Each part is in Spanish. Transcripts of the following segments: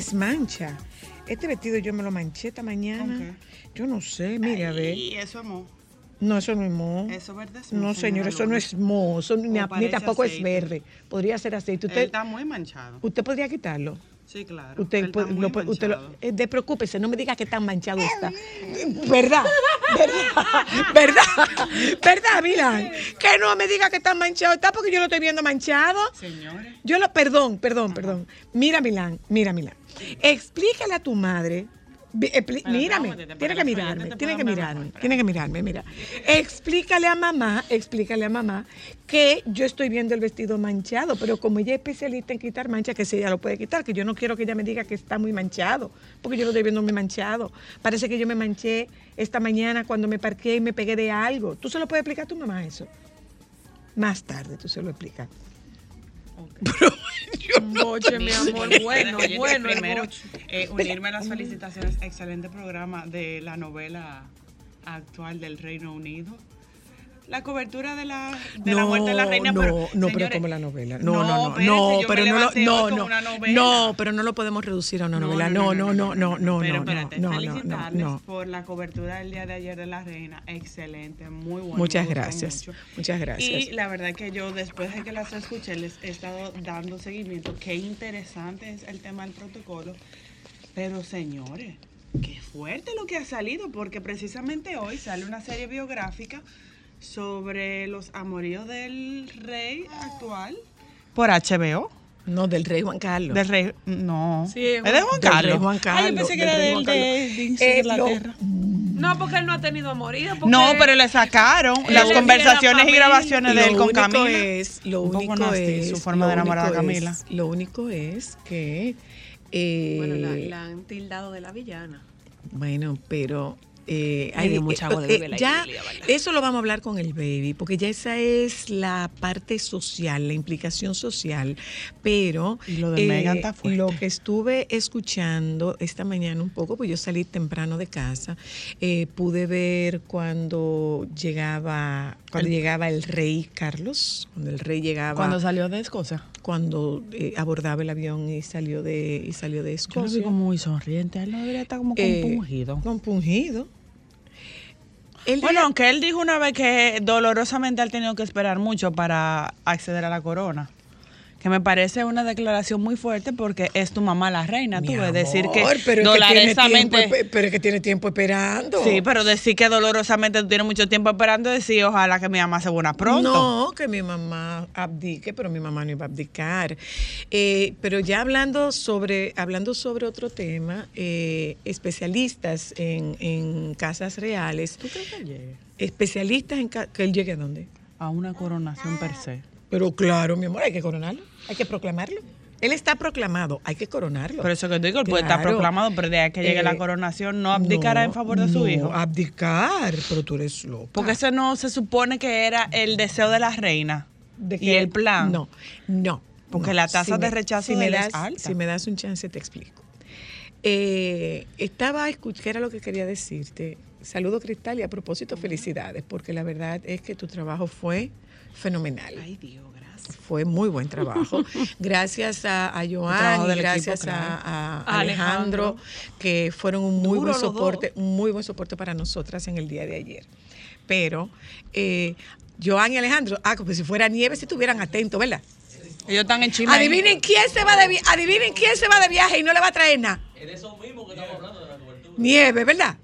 Mis manchas. Este vestido yo me lo manché esta mañana. Yo no sé, mire, a ver. Y eso, amor. No, eso no es mo. Eso verde es No, mo, señor, eso no es mo. Eso ni, ni tampoco es verde. Podría ser aceite. Él Usted, está muy manchado. usted podría quitarlo. Sí, claro. Usted, Él puede- está muy lo puede- usted lo- eh, despreocúpese, no me diga que tan manchado está. ¿Verdad? ¿Verdad? ¿Verdad? ¿Verdad, Milan? Que no me diga que tan manchado está porque yo lo estoy viendo manchado. Señores. Yo lo, perdón, perdón, perdón. Mira, Milán, mira, Milán. Explícale a tu madre. mírame, tiene que mirarme, tiene que mirarme, tiene que mirarme, mira. Explícale a mamá, explícale a mamá que yo estoy viendo el vestido manchado, pero como ella es especialista en quitar manchas, que si ella lo puede quitar, que yo no quiero que ella me diga que está muy manchado, porque yo lo estoy viendo muy manchado. Parece que yo me manché esta mañana cuando me parqué y me pegué de algo. ¿Tú se lo puedes explicar a tu mamá eso? Más tarde tú se lo explicas. Boche, mi amor, bueno, bueno, Primero, eh, unirme a las felicitaciones. Excelente programa de la novela actual del Reino Unido. La cobertura de la, de la muerte de la reina. no, pero, no, pero señores, como la novela. No, no, no, no, me pero no, lo- no, no, no, pero no lo podemos reducir a una No, novela. no, No, no, no, no, no, Pero no, espérate, no, no, no, felicitarles no. por la cobertura del día de ayer de la reina. Excelente, muy bueno. Muchas gracias, mucho. muchas gracias. Y la verdad que yo después de que las escuché les he estado dando seguimiento. Qué interesante es el tema del protocolo. Pero señores, qué fuerte lo que ha salido porque precisamente hoy sale una serie biográfica sobre los amoríos del rey actual por HBO. No, del rey Juan Carlos. Del rey, no. Sí, es es de Juan Del Carlos. rey Juan Ah, yo pensé que del era del de, de Eh, lo- Inglaterra. No, porque él no ha tenido amorío. No, pero le sacaron las conversaciones y grabaciones de él con Camila. es, lo Un poco único nasty es, su forma de enamorar a Camila. es- lo único es que, eh, Bueno, la, la han tildado de la villana. Bueno, pero eh, dio mucha agua de beber ya ¿verdad? eso lo vamos a hablar con el baby, porque ya esa es la parte social, la implicación social. Pero eh, Y lo de está lo que estuve escuchando esta mañana un poco, pues yo salí temprano de casa, eh, pude ver cuando llegaba, cuando llegaba el rey Carlos, cuando el rey llegaba Cuando salió de Escocia. cuando eh, abordaba el avión y salió de y salió de Yo lo Escocia. vi como muy sonriente. Él no debería estar como Eh, compungido. compungido. Él Bueno, dijo- aunque él dijo una vez que dolorosamente ha tenido que esperar mucho para acceder a la corona. Que me parece una declaración muy fuerte porque es tu mamá la reina. Mi Tú ves decir que pero es que tiene dolorosamente. tiempo pero es que tiene tiempo esperando. Sí, pero decir que dolorosamente tú tienes mucho tiempo esperando, decir ojalá que mi mamá se buena pronto. No, que mi mamá abdique, pero mi mamá no iba a abdicar. Eh, pero ya hablando sobre, hablando sobre otro tema, eh, especialistas en, en casas reales, ¿Tú crees que él llegue especialistas en que él llegue a dónde. a una coronación per se? Pero claro, mi amor, hay que coronarlo, hay que proclamarlo. Él está proclamado, hay que coronarlo. Por eso que te digo, él puede estar proclamado, pero de que llegue Eh, la coronación, no abdicará en favor de su no, hijo. Abdicar, pero tú eres loca. Porque ese no se supone que era el deseo de la reina. ¿De y el plan. No, no. Porque no. la tasa de rechazo si me él es das, alta. Si me das un chance, te explico. Eh, estaba escuchando, ¿qué era lo que quería decirte? Saludo Cristal y a propósito felicidades, porque la verdad es que tu trabajo fue fenomenal. Ay, Dios, gracias. Fue muy buen trabajo. Gracias a, a Joan y gracias equipo, a, claro. a A Alejandro, Alejandro. que fueron un muy Duro buen soporte, un muy buen soporte para nosotras en el día de ayer. Pero eh, Joan y Alejandro, ah, como si fuera nieve, si estuvieran atentos, ¿verdad? Ellos están en Chile. Adivinen quién se va de vi- adivinen quién se va de viaje y no le va a traer nada. Nieve, ¿verdad?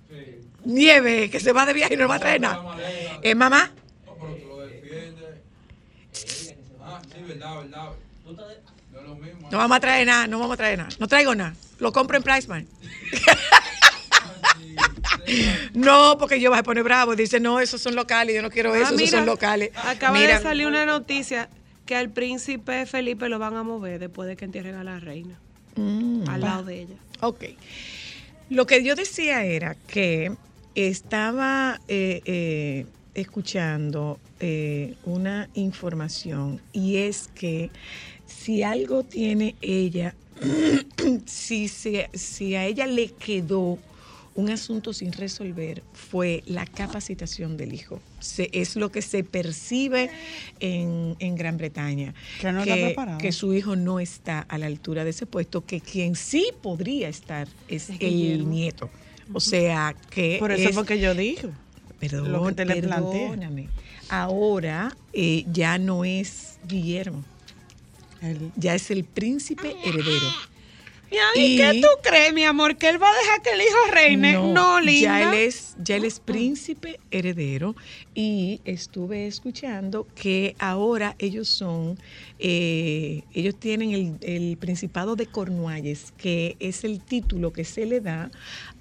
Nieve, que se va de viaje y no le va a traer nada. ¿Eh, mamá? No, pero tú lo defiendes. Ah, sí, verdad, verdad. No es lo mismo. No vamos a traer nada, no vamos a traer nada. No traigo nada. Lo compro en Priceman. No, porque yo voy a poner bravo. Dice, no, esos son locales. Yo no quiero Ah, eso, esos son locales. Acaba Mira, de salir una noticia que al príncipe Felipe lo van a mover después de que entierren a la reina. Mm, al va. lado de ella. Ok. Lo que yo decía era que estaba eh, eh, escuchando eh, una información y es que si algo tiene ella, si, se- si a ella le quedó un asunto sin resolver fue la capacitación del hijo. Se- es lo que se percibe en, en Gran Bretaña. Que no está preparado. que su hijo no está a la altura de ese puesto, que quien sí podría estar es, Es el nieto. O sea, que Por eso es- fue que yo dije. Perdón, lo que te le planteé. perdóname. Ahora eh, ya no es Guillermo, ya es el príncipe heredero. ¿Y qué tú crees, mi amor? ¿Que él va a dejar que el hijo reine? No, linda. Ya él es, ya él es príncipe heredero y estuve escuchando que ahora ellos son, eh, ellos tienen el, el Principado de Cornualles, que es el título que se le da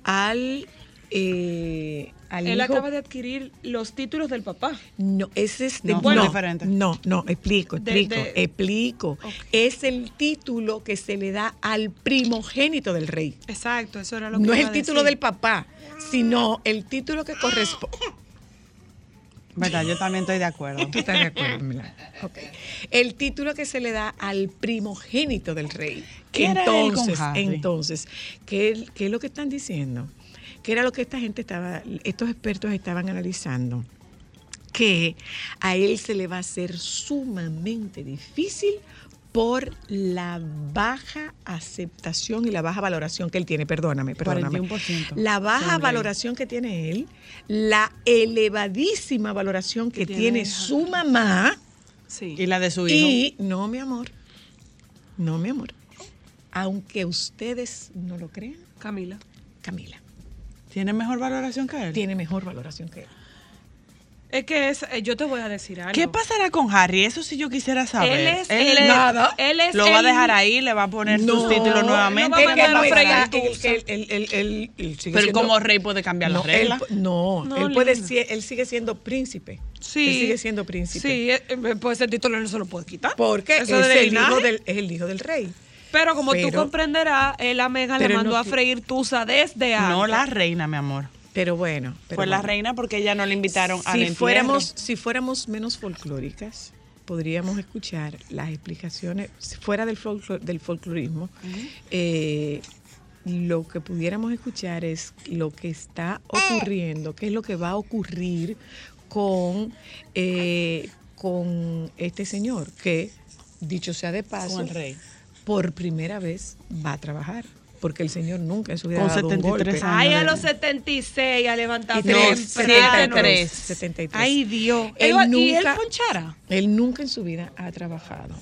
al, eh, al Él hijo- acaba de adquirir los títulos del papá. No, ese es de, No, no, bueno, diferente. No, no, explico, explico, de- explico. Es el título que se le da al primogénito del rey. Exacto, eso era lo que No es el a título decir. del papá, sino el título que corresponde. Verdad, yo también estoy de acuerdo. ¿Tú estás de acuerdo, Milán? Ok. El título que se le da al primogénito del rey. ¿Qué era él con entonces, Harry? entonces, ¿qué, ¿qué es lo que están diciendo? ¿Qué era lo que esta gente estaba, estos expertos estaban analizando? Que a él se le va a hacer sumamente difícil por la baja aceptación y la baja valoración que él tiene. Perdóname, perdóname. 41%, La baja valoración que tiene él, la elevadísima valoración que Que tiene su mamá Sí. Y la de su hijo. y no, mi amor, no, mi amor, aunque ustedes no lo crean, Camila. Camila ¿Tiene mejor valoración que él? tiene mejor valoración que él. Es que es, eh, yo te voy a decir algo. ¿Qué pasará con Harry? Eso sí yo quisiera saber. Él es Él el- Nada. Él es lo va a el- dejar ahí, le va a poner sus No, títulos no nuevamente. va a a no él- él- él- él- él sigue Pero siendo- como rey puede cambiar no, las reglas. él, no, No, él puede él sigue siendo príncipe. Sí. Él sigue siendo príncipe. Sí, eh, eh, pues ese título no se lo puede quitar. Porque es el, hijo del, es el hijo del rey. Pero como tú comprenderás, él a Megan le mandó no a freír tusa desde antes. No la reina, mi amor. Pero bueno. pero Fue la bueno. reina porque ella no le invitaron a si fuéramos, si fuéramos menos folclóricas, podríamos escuchar las explicaciones, si fuera del, folclo- del folclorismo, eh, lo que pudiéramos escuchar es lo que está ocurriendo, qué es lo que va a ocurrir con, eh, con este señor, que, dicho sea de paso, Con el rey. Por primera vez va a trabajar, porque el señor nunca en su vida Con ha dado un 73 golpe. años. Ay, a los 76 a tres, temprano. 73. 73. Ay, Dios. Él Él va- ¿Y él nunca- ponchara? Él nunca en su vida ha trabajado.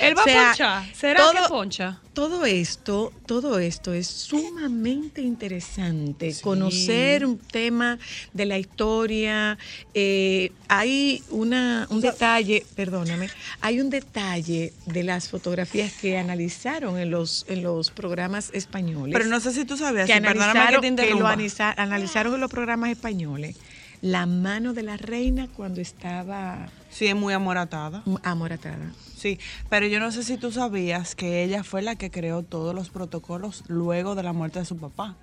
¿Él va O sea, a ponchar? ¿Será todo- que poncha? Todo esto, todo esto es sumamente interesante. Conocer un tema de la historia. eh, hay una, un detalle, perdóname, hay un detalle de las fotografías que analizaron en los, en los programas españoles. Pero no sé si tú sabías, que que analizaron, te que lo analizaron en los programas españoles la mano de la reina cuando estaba Sí, es muy amoratada. amoratada. Sí, pero yo no sé si tú sabías que ella fue la que creó todos los protocolos luego de la muerte de su papá.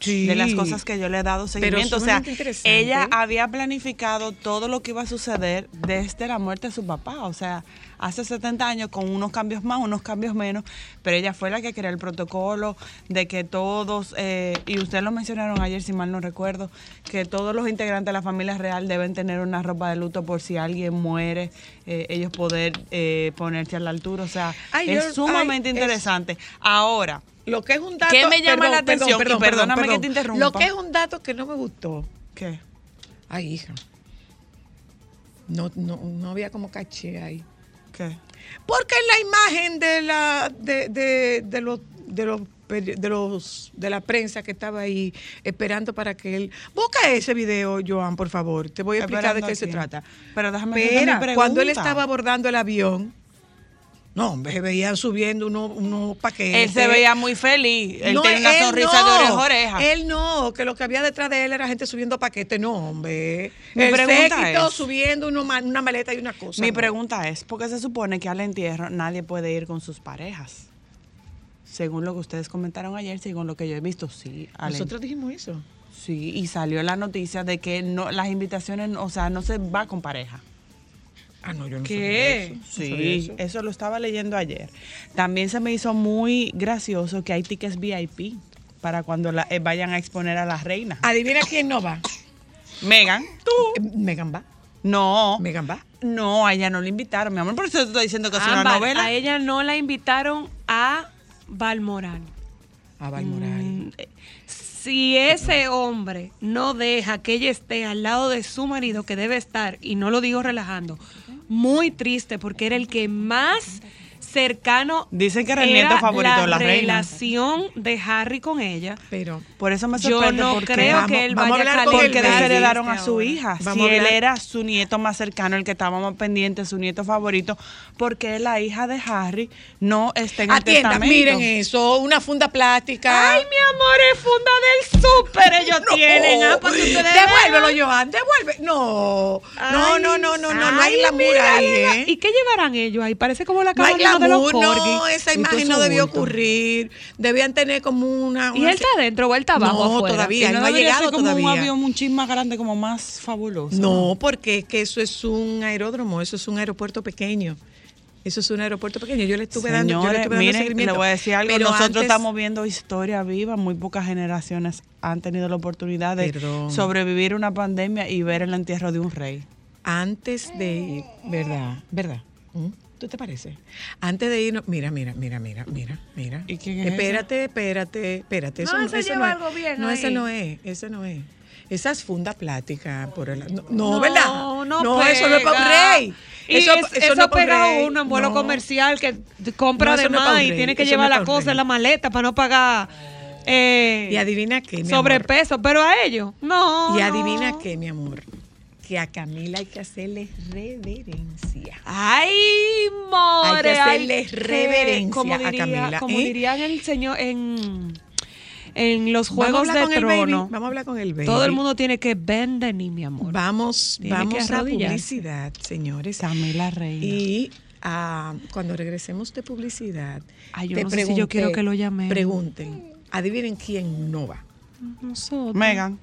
Sí. de las cosas que yo le he dado seguimiento. O sea, ella había planificado todo lo que iba a suceder desde la muerte de su papá. O sea, hace 70 años con unos cambios más, unos cambios menos, pero ella fue la que creó el protocolo de que todos, eh, y ustedes lo mencionaron ayer, si mal no recuerdo, que todos los integrantes de la familia real deben tener una ropa de luto por si alguien muere, eh, ellos poder eh, ponerse a la altura. O sea, Ay, es yo- sumamente ay, es- interesante. Ahora, Lo que es un dato. ¿Qué me llama la atención? Y perdóname que te interrumpa. Lo que es un dato que no me gustó. ¿qué? Ay, hija. No, no, no había como caché ahí. ¿Qué? Porque en la imagen de la de, de, de los de los de los de la prensa que estaba ahí esperando para que él busca ese video Joan por favor. Te voy a explicar de qué se trata. Pero déjame Espera, cuando él estaba abordando el avión no hombre se veían subiendo unos, unos paquetes Él se veía muy feliz. Él No, tiene una sonrisa no. de oreja a oreja. Él no, que lo que había detrás de él era gente subiendo paquetes. No, hombre. Mi el pregunta es- subiendo uno una maleta y una cosa. Mi no. pregunta es, ¿por qué se supone que al entierro nadie puede ir con sus parejas? Según lo que ustedes comentaron ayer, según lo que yo he visto, sí. Nosotros dijimos eso. Sí, y salió la noticia de que no las invitaciones, o sea, no se va con pareja. Ah, no, yo no ¿Qué? sabía eso. No Sí, sabía eso. eso lo estaba leyendo ayer. También se me hizo muy gracioso que hay tickets VIP para cuando la- eh, vayan a exponer a la reina. Adivina quién no va. Megan, tú. Eh, Megan va. No. Megan va. No, a ella no le invitaron, mi amor. Por eso te estoy diciendo que es una novela. A ella no la invitaron a Balmoral. A Balmoral. Mm, Si ese hombre no deja que ella esté al lado de su marido, que debe estar, y no lo digo relajando, muy triste porque era el que más cercano Dicen que era el nieto favorito la de la reina. relación de Harry con ella. Pero Por eso me Yo sorprende no porque creo Vamos- que él vamos a vaya a hablar con el porque desheredaron a su ahora. hija. Vamos si él era su nieto más cercano, el que estábamos pendientes, su nieto favorito, porque la hija de Harry no está en el atienda, testamento. miren eso, una funda plástica. Ay, mi amor, es funda del súper. Ellos No. tienen. Ah, para que ustedes Devuélvelo, vean. Joan, devuelve. No, no, Ay, no, no, no, no, no hay ay, glamour mira, ahí, mira. ¿eh? ¿Y qué llevarán ellos ahí? Parece como la No no, esa imagen no debió bulto. ocurrir. Debían tener como una. ¿Y él está adentro o él está abajo No, afuera? todavía, no ha llegado como todavía. un avión un chin más grande, como más fabuloso. No, porque es que eso es un aeródromo, eso es un aeropuerto pequeño. Eso es un aeropuerto pequeño. Yo le estuve dando, yo le Señores, estuve dando miren, seguimiento. le voy a decir algo. Pero Nosotros antes- estamos viendo historia viva. Muy pocas generaciones han tenido la oportunidad de Perdón. sobrevivir una pandemia y ver el entierro de un rey. antes de ir, ¿verdad? ¿Verdad? ¿Mm? ¿Tú te parece? Antes de irnos, mira, mira, mira, mira, mira, mira. ¿Y quién es Espérate, espérate, espérate. No, ese eso lleva es. algo bien No, ese ahí. no es, ese no es. Esa es funda plástica por el, no, no, No, ¿verdad? no eso no es para un pega. rey. Y eso, no es pa' un pega rey. uno en vuelo No. comercial que compra No, de eso no es más y tiene que eso llevar no es la cosa en la maleta para no pagar eh, Y adivina qué, mi amor. sobrepeso. Pero a ellos, no. Y no. adivina qué, mi amor. Que a Camila hay que hacerle reverencia. Ay, more. Hay que hacerle que- reverencia como a diría, Camila, Como ¿eh? dirían el señor en, en los a Juegos de Trono. Vamos a hablar con el baby. Todo el mundo tiene que vender ni mi amor. Vamos, Tiene vamos a publicidad, señores. Camila Reina. Y ah, cuando regresemos de publicidad, Ay, yo te no sé si yo quiero que lo llamemos. Pregunten, adivinen quién no va. Nosotros. Megan.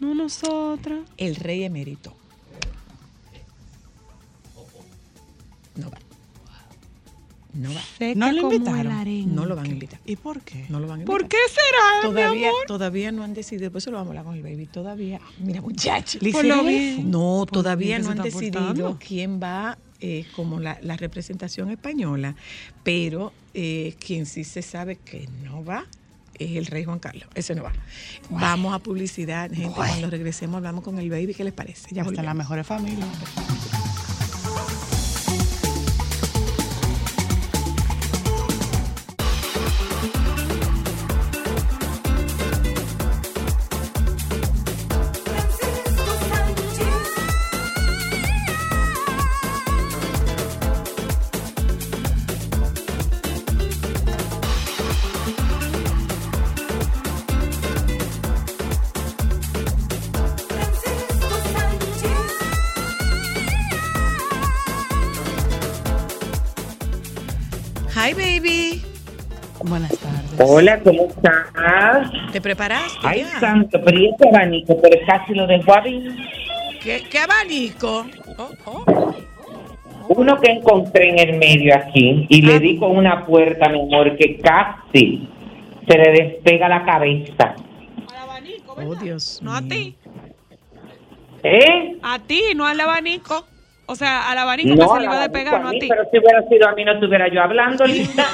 No nosotras. El rey emérito. No va. No va. Seca ¿No lo invitaron? No lo van a invitar. ¿Y por qué? No lo van a invitar. ¿Por qué será, Todavía, mi amor? todavía no han decidido, por eso lo vamos a hablar con el baby. Todavía, mira, muchacho. Por lo bien. No, todavía no han decidido portando. quién va eh, como la, la representación española, pero eh, quien sí se sabe que no va es el rey Juan Carlos. Ese no va. Vamos a publicidad, gente. Cuando regresemos hablamos con el baby. ¿Qué les parece? Ya Hasta volvemos. las mejores familias. Hola, ¿cómo estás? ¿Te preparaste? Ay, ya? santo, pero ¿y ese abanico? Pero casi lo dejó abierto. ¿Qué, qué abanico? Oh, oh. Uno que encontré en el medio aquí y Ah. le di con una puerta, mi amor, que casi se le despega la cabeza. Oh, Dios No a ti. ¿Eh? A ti, no al abanico. O sea, al abanico que se al le iba a despegar, no a ti. Pero si hubiera sido a mí, no estuviera yo hablando, linda.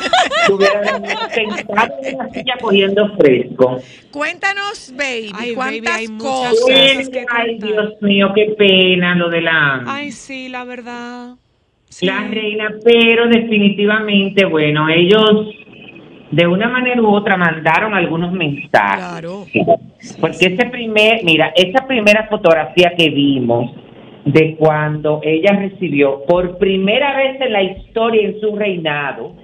Estuviera sentado en una silla cogiendo fresco. Cuéntanos, baby, Ay, ¿cuántas baby, hay muchas cosas? cosas. que Ay, contar. Dios mío, qué pena lo de la... Ay, sí, la verdad. Sí. La reina, pero definitivamente, bueno, ellos de una manera u otra mandaron algunos mensajes. Claro. Porque ese primer, mira, esa primera fotografía que vimos de cuando ella recibió por primera vez en la historia en su reinado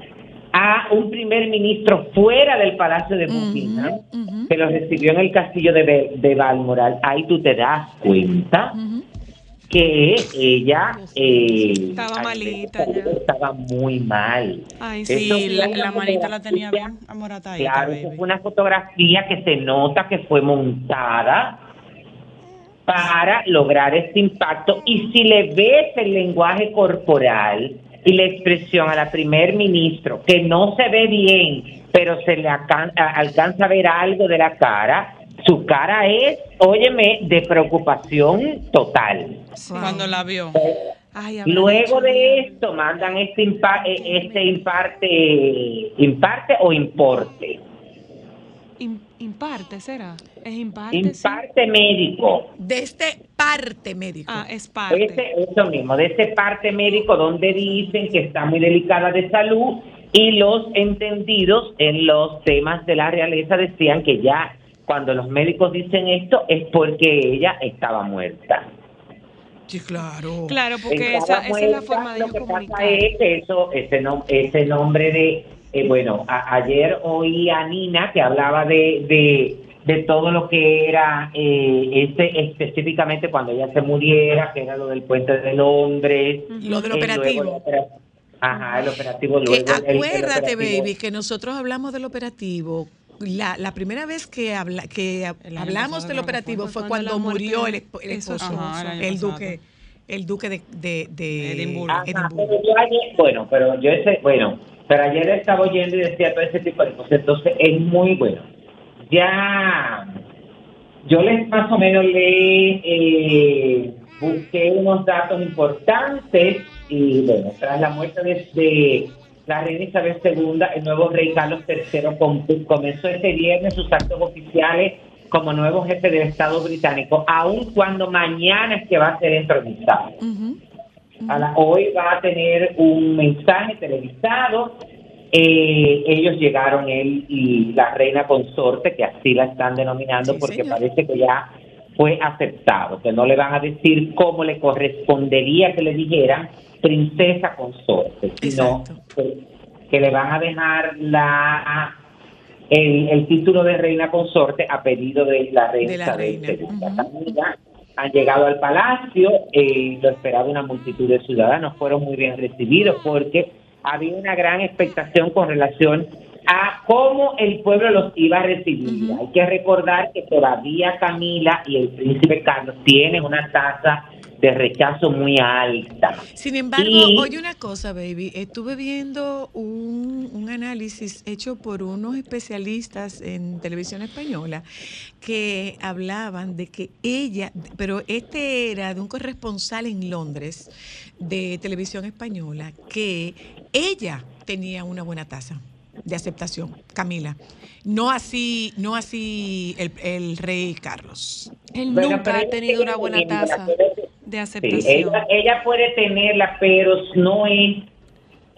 a un primer ministro fuera del Palacio de Buckingham, que lo recibió en el castillo de, de Balmoral, ahí tú te das cuenta que ella eh, Estaba al malita ya. estaba muy mal. Ay, Eso sí. la, manita la tenía bien amoratadita, Claro, eso fue una fotografía que se nota que fue montada para lograr este impacto. Y si le ves el lenguaje corporal y la expresión a la primer ministro, que no se ve bien, pero se le alcanza a ver algo de la cara, su cara es, óyeme, de preocupación total. Cuando la vio. Ay, habrá Luego de esto mandan este, impa- eh, este imparte, imparte o importe. Im- imparte, ¿será? Es imparte, sí. Imparte médico. De este parte médico. Ah, es parte. Ese, eso mismo, de ese parte médico donde dicen que está muy delicada de salud y los entendidos en los temas de la realeza decían que ya cuando los médicos dicen esto es porque ella estaba muerta. Sí, claro. Claro, porque esa, esa es la forma de lo ellos que pasa comunicar. es que eso, ese, nom- ese nombre de, eh, bueno, a- ayer oí a Nina que hablaba de, de, de todo lo que era eh, este, específicamente cuando ella se muriera, que era lo del puente de Londres. Lo del eh, operativo. Ajá, el operativo Que luego. el- el acuérdate, operativo- baby, que nosotros hablamos del operativo. La, la primera vez que, habla, que hablamos del operativo fue. cuando, murió el, esposo. Ajá, el duque, el duque de, de, de Edimburgo. Ajá, Edimburgo. pero yo ayer, bueno, pero yo ese, bueno, pero ayer estaba oyendo y decía todo ese tipo de cosas, entonces es muy bueno. Ya, yo les más o menos le eh, busqué unos datos importantes y bueno, tras la muerte de, la reina Isabel II, el nuevo rey Carlos III com- comenzó este viernes sus actos oficiales como nuevo jefe del Estado británico, aun cuando mañana es que va a ser entronizado. Ujú. A hoy va a tener un mensaje televisado. Eh, ellos llegaron, él y la reina consorte, que así la están denominando, Sí, porque señor. parece que ya fue aceptado, que no le van a decir cómo le correspondería que le dijeran princesa consorte, sino que, que le van a dejar la el, el título de reina consorte a pedido de la reina De la reina. Han llegado al palacio, eh, lo esperaba una multitud de ciudadanos, fueron muy bien recibidos porque había una gran expectación con relación a cómo el pueblo los iba a recibir. Hay que recordar que todavía Camila y el príncipe Carlos tienen una tasa de rechazo muy alta. Sin embargo, Y- oye una cosa, baby, estuve viendo un, un análisis hecho por unos especialistas en televisión española que hablaban de que ella, pero este era de un corresponsal en Londres de televisión española, que ella tenía una buena tasa de aceptación, Camila. No así, no así el, el rey Carlos. Él Bueno, nunca ha tenido una buena tasa de Sí, aceptación. ella, ella puede tenerla, pero no es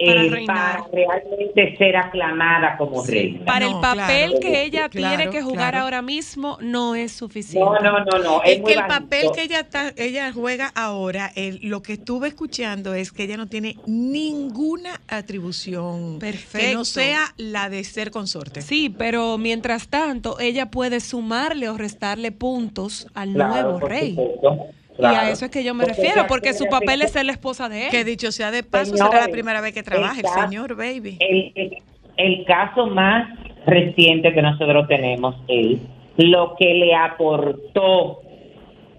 Para eh, para realmente ser aclamada como reina. Para No, el papel claro. que ella Claro, tiene que jugar claro. ahora mismo no es suficiente. No, no, no, no. Es, muy que el bajito. papel que ella está, ella juega ahora, el- lo que estuve escuchando es que ella no tiene ninguna atribución que Perfecto. no sea la de ser consorte. Sí, pero mientras tanto, ella puede sumarle o restarle puntos al Claro, nuevo rey. supuesto, Y a eso es que yo me Porque refiero, porque su papel es ser la esposa de él. Que dicho sea de paso, Señores, será la primera vez que trabaja el señor, baby. El, el- el caso más reciente que nosotros tenemos es lo que le aportó,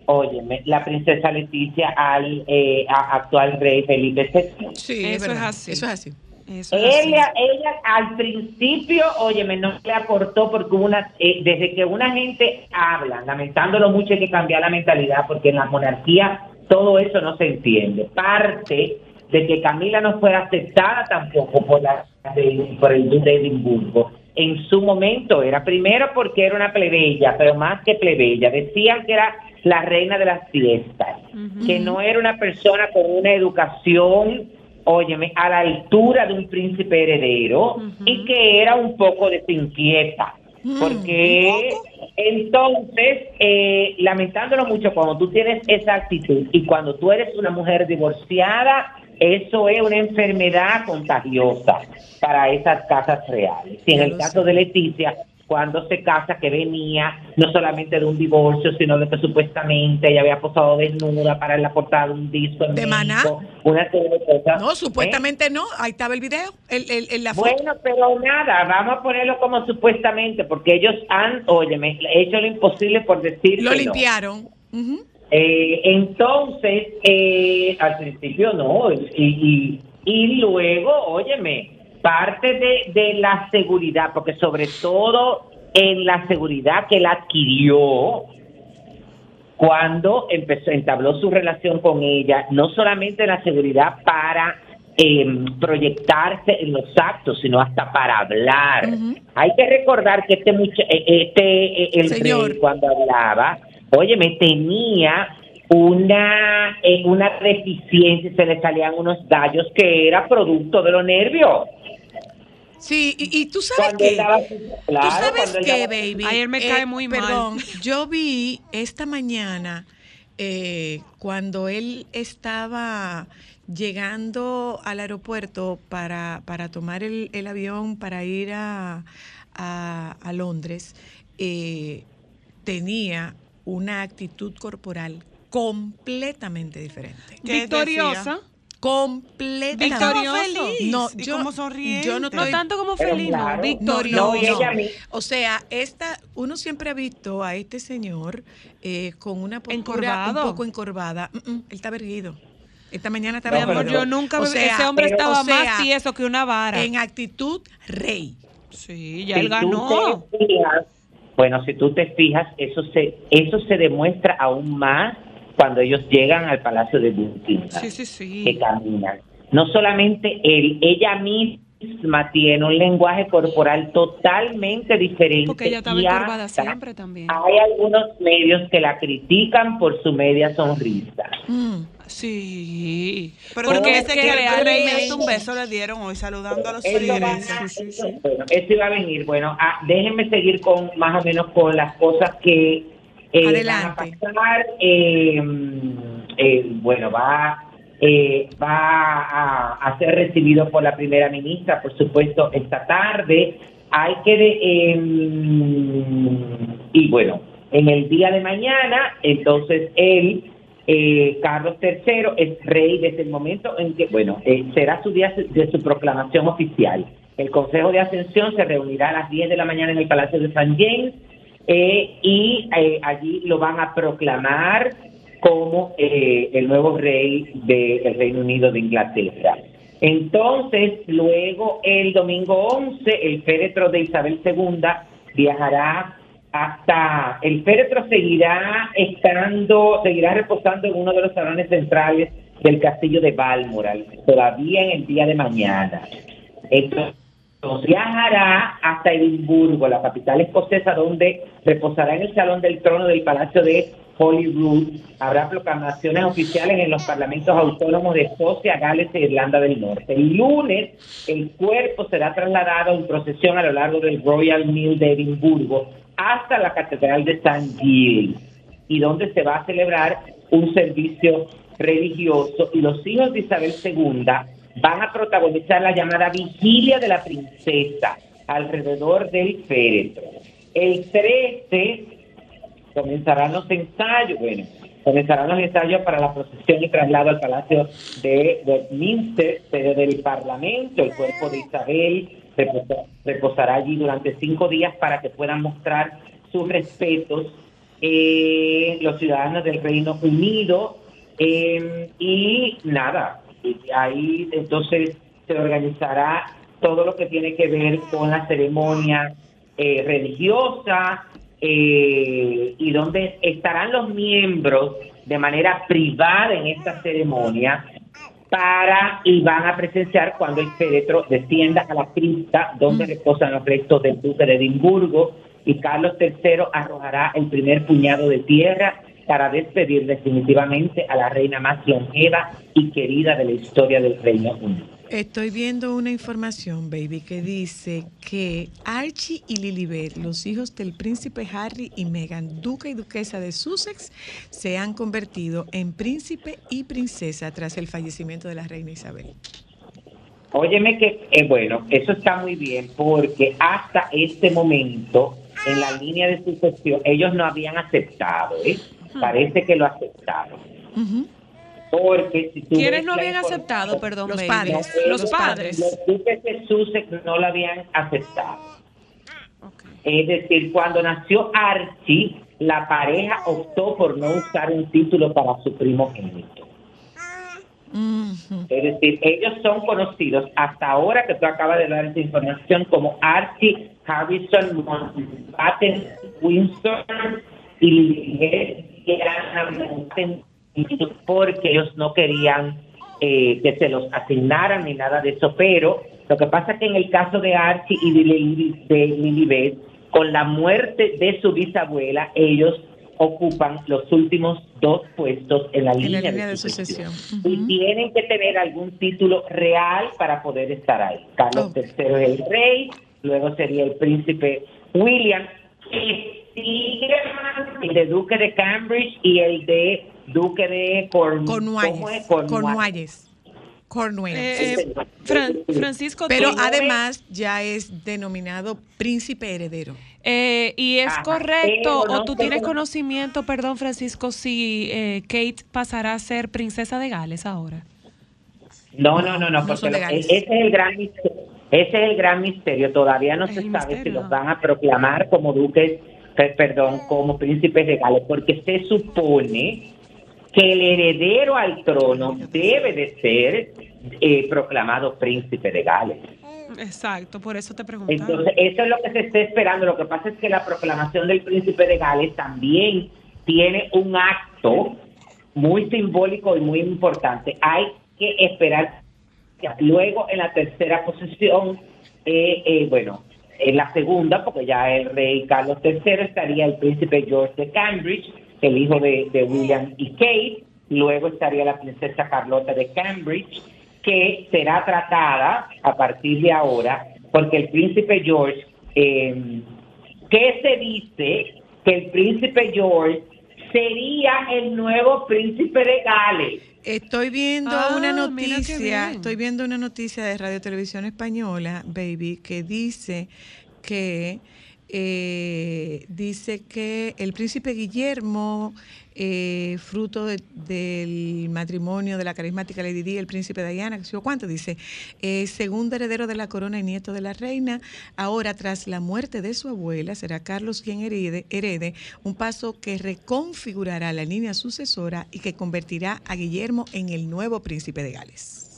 óyeme, la princesa Leticia al eh, a- actual rey Felipe VI. Sí, Eso es así. Eso es así. Eso. Ella, ella al principio, óyeme, no le aportó porque una, eh, desde que una gente habla, lamentándolo mucho hay que cambiar la mentalidad porque en la monarquía todo eso no se entiende. Parte de que Camila no fue aceptada tampoco por, la, de- por el duque de Edimburgo. En su momento era primero porque era una plebeya, pero más que plebeya. Decían que era la reina de las fiestas, que no era una persona con una educación óyeme, a la altura de un príncipe heredero y que era un poco desinquieta. Porque entonces, eh, lamentándolo mucho, cuando tú tienes esa actitud y cuando tú eres una mujer divorciada, eso es una enfermedad contagiosa para esas casas reales. Y en el caso de Leticia, cuando se casa, que venía no solamente de un divorcio, sino de que supuestamente ella había posado desnuda para la portada de un disco en ¿De México, Maná? una serie de cosas. No, ¿eh? supuestamente no. Ahí estaba el video. El, el, el- la foto. Bueno, pero nada, vamos a ponerlo como supuestamente, porque ellos han, óyeme, hecho lo imposible por decir Lo no. limpiaron. Eh, entonces, eh, al principio no, y, y, y luego, óyeme, parte de, de la seguridad, porque sobre todo en la seguridad que él adquirió cuando empezó, entabló su relación con ella, no solamente la seguridad para eh, proyectarse en los actos, sino hasta para hablar. Hay que recordar que este eh, este eh, el Señor. rey cuando hablaba, oye, me tenía una eh, una deficiencia, se le salían unos gallos que era producto de los nervios. Sí, y, y tú sabes claro, tú sabes daba- baby. Ay, él me cae muy mal. perdón, Yo vi esta mañana eh, cuando él estaba llegando al aeropuerto para, para tomar el, el avión para ir a, a- a Londres, eh, tenía una actitud corporal completamente diferente. ¿Qué Victoriosa. Completamente. Victorioso. feliz No, y yo, como sonriente. yo no No estoy tanto como felino, claro. no, victorioso. no, No, no. O sea, esta, uno siempre ha visto a este señor eh, con una postura Encorvado. un poco encorvada. Mm, mm, él estaba erguido. Esta mañana estaba No, amor, pero- yo nunca o me- sea, ese hombre pero- estaba o sea, más tieso que una vara. en actitud rey. Sí, ya Si él tú ganó. te fijas, bueno, si tú te fijas, eso se eso se demuestra aún más cuando ellos llegan al Palacio de Buckingham, Sí, sí, que caminan. No solamente él, ella misma tiene un lenguaje corporal totalmente diferente. Porque ella estaba encorvada siempre también. Hay algunos medios que la critican por su media sonrisa. Mm. Sí. Pero porque porque es dice que realmente- un beso le dieron hoy saludando a los feligreses. Bueno, eso iba a venir. Bueno, ah, déjenme seguir con más o menos con las cosas que eh, Adelante. van a pasar. Eh, eh, bueno, va, eh, va a, a ser recibido por la primera ministra, por supuesto, esta tarde. Hay que... de- em, y bueno, en el día de mañana, entonces él eh, Carlos III es rey desde el momento en que, bueno, eh, será su día de su proclamación oficial. El Consejo de Ascensión se reunirá a las 10 de la mañana en el Palacio de San James eh, y eh, allí lo van a proclamar como eh, el nuevo rey del Reino Unido de Inglaterra. Entonces, luego el domingo 11, el féretro de Isabel II viajará hasta el féretro seguirá estando, seguirá reposando en uno de los salones centrales del castillo de Balmoral, todavía en el día de mañana. Entonces, viajará hasta Edimburgo, la capital escocesa, donde reposará en el salón del trono del Palacio de Holyrood. Habrá proclamaciones oficiales en los parlamentos autónomos de Escocia, Gales e Irlanda del Norte. El lunes, el cuerpo será trasladado en procesión a lo largo del Royal Mill de Edimburgo hasta la Catedral de San Gil, y donde se va a celebrar un servicio religioso. Y los hijos de Isabel II van a protagonizar la llamada Vigilia de la Princesa alrededor del féretro. El 13 comenzarán los ensayos, bueno, comenzarán los ensayos para la procesión y traslado al Palacio de Westminster, sede del Parlamento. El cuerpo de Isabel reposa- reposará allí durante cinco días para que puedan mostrar sus respetos eh, los ciudadanos del Reino Unido eh, y nada, y ahí entonces se organizará todo lo que tiene que ver con la ceremonia eh, religiosa eh, y donde estarán los miembros de manera privada en esta ceremonia para y van a presenciar cuando el féretro descienda a la cripta donde reposan los restos del duque de Edimburgo y Carlos III arrojará el primer puñado de tierra para despedir definitivamente a la reina más longeva y querida de la historia del Reino Unido. Estoy viendo una información, baby, que dice que Archie y Lilibet, los hijos del príncipe Harry y Meghan, duque y duquesa de Sussex, se han convertido en príncipe y princesa tras el fallecimiento de la reina Isabel. Óyeme que, eh, bueno, eso está muy bien porque hasta este momento, en la línea de sucesión, ellos no habían aceptado, ¿eh? Parece que lo aceptaron. Porque si tú ¿Quiénes no habían aceptado, perdón, Los padres. Los Los padres. Los duques de Sussex no lo habían aceptado. Es decir, cuando nació Archie, la pareja optó por no usar un título para su primogénito. Ujú. Es decir, ellos son conocidos hasta ahora que tú acabas de dar esa información como Archie Harrison Mountbatten Windsor y Lilibet Porque ellos no querían eh, que se los asignaran ni nada de eso, pero lo que pasa es que en el caso de Archie y de, de Lilibet, con la muerte de su bisabuela, ellos ocupan los últimos dos puestos en la En línea, la línea de de sucesión y tienen que tener algún título real para poder estar ahí. Carlos Ok. III es el rey, luego sería el príncipe William, y el de duque de Cambridge y el de duque de Corn- ¿cómo es? Cornualles. Cornualles. Cornualles. Cornualles. Eh, Fran- Francisco, Pero además ya es denominado príncipe heredero. Eh, y es Ajá, correcto, o tú tienes conocimiento, perdón, Francisco, si eh, Kate pasará a ser princesa de Gales ahora. No, no, no, no, No porque lo- ese es el gran misterio. Ese es el gran misterio. Todavía no Es se sabe si los van a proclamar como duques, perdón, como príncipes regales, porque se supone que el heredero al trono debe de ser eh, proclamado príncipe de Gales. Exacto, por eso te preguntaba. Entonces, eso es lo que se está esperando. Lo que pasa es que la proclamación del príncipe de Gales también tiene un acto muy simbólico y muy importante. Hay que esperar. Luego, en la tercera posición, eh, eh, bueno, en la segunda, porque ya el rey Carlos III estaría el príncipe George de Cambridge, el hijo de, de William y Kate. Luego estaría la princesa Carlota de Cambridge, que será tratada a partir de ahora, porque el príncipe George, eh, ¿qué se dice? Que el príncipe George sería el nuevo príncipe de Gales. Estoy viendo Ah, una noticia, estoy viendo una noticia de Radio Televisión Española, baby, que dice que eh, dice que el príncipe Guillermo, eh, fruto de- del matrimonio de la carismática Lady Di, el príncipe Diana, cuánto, dice, eh, segundo heredero de la corona y nieto de la reina, ahora tras la muerte de su abuela, será Carlos quien herede un paso que reconfigurará la línea sucesora y que convertirá a Guillermo en el nuevo príncipe de Gales.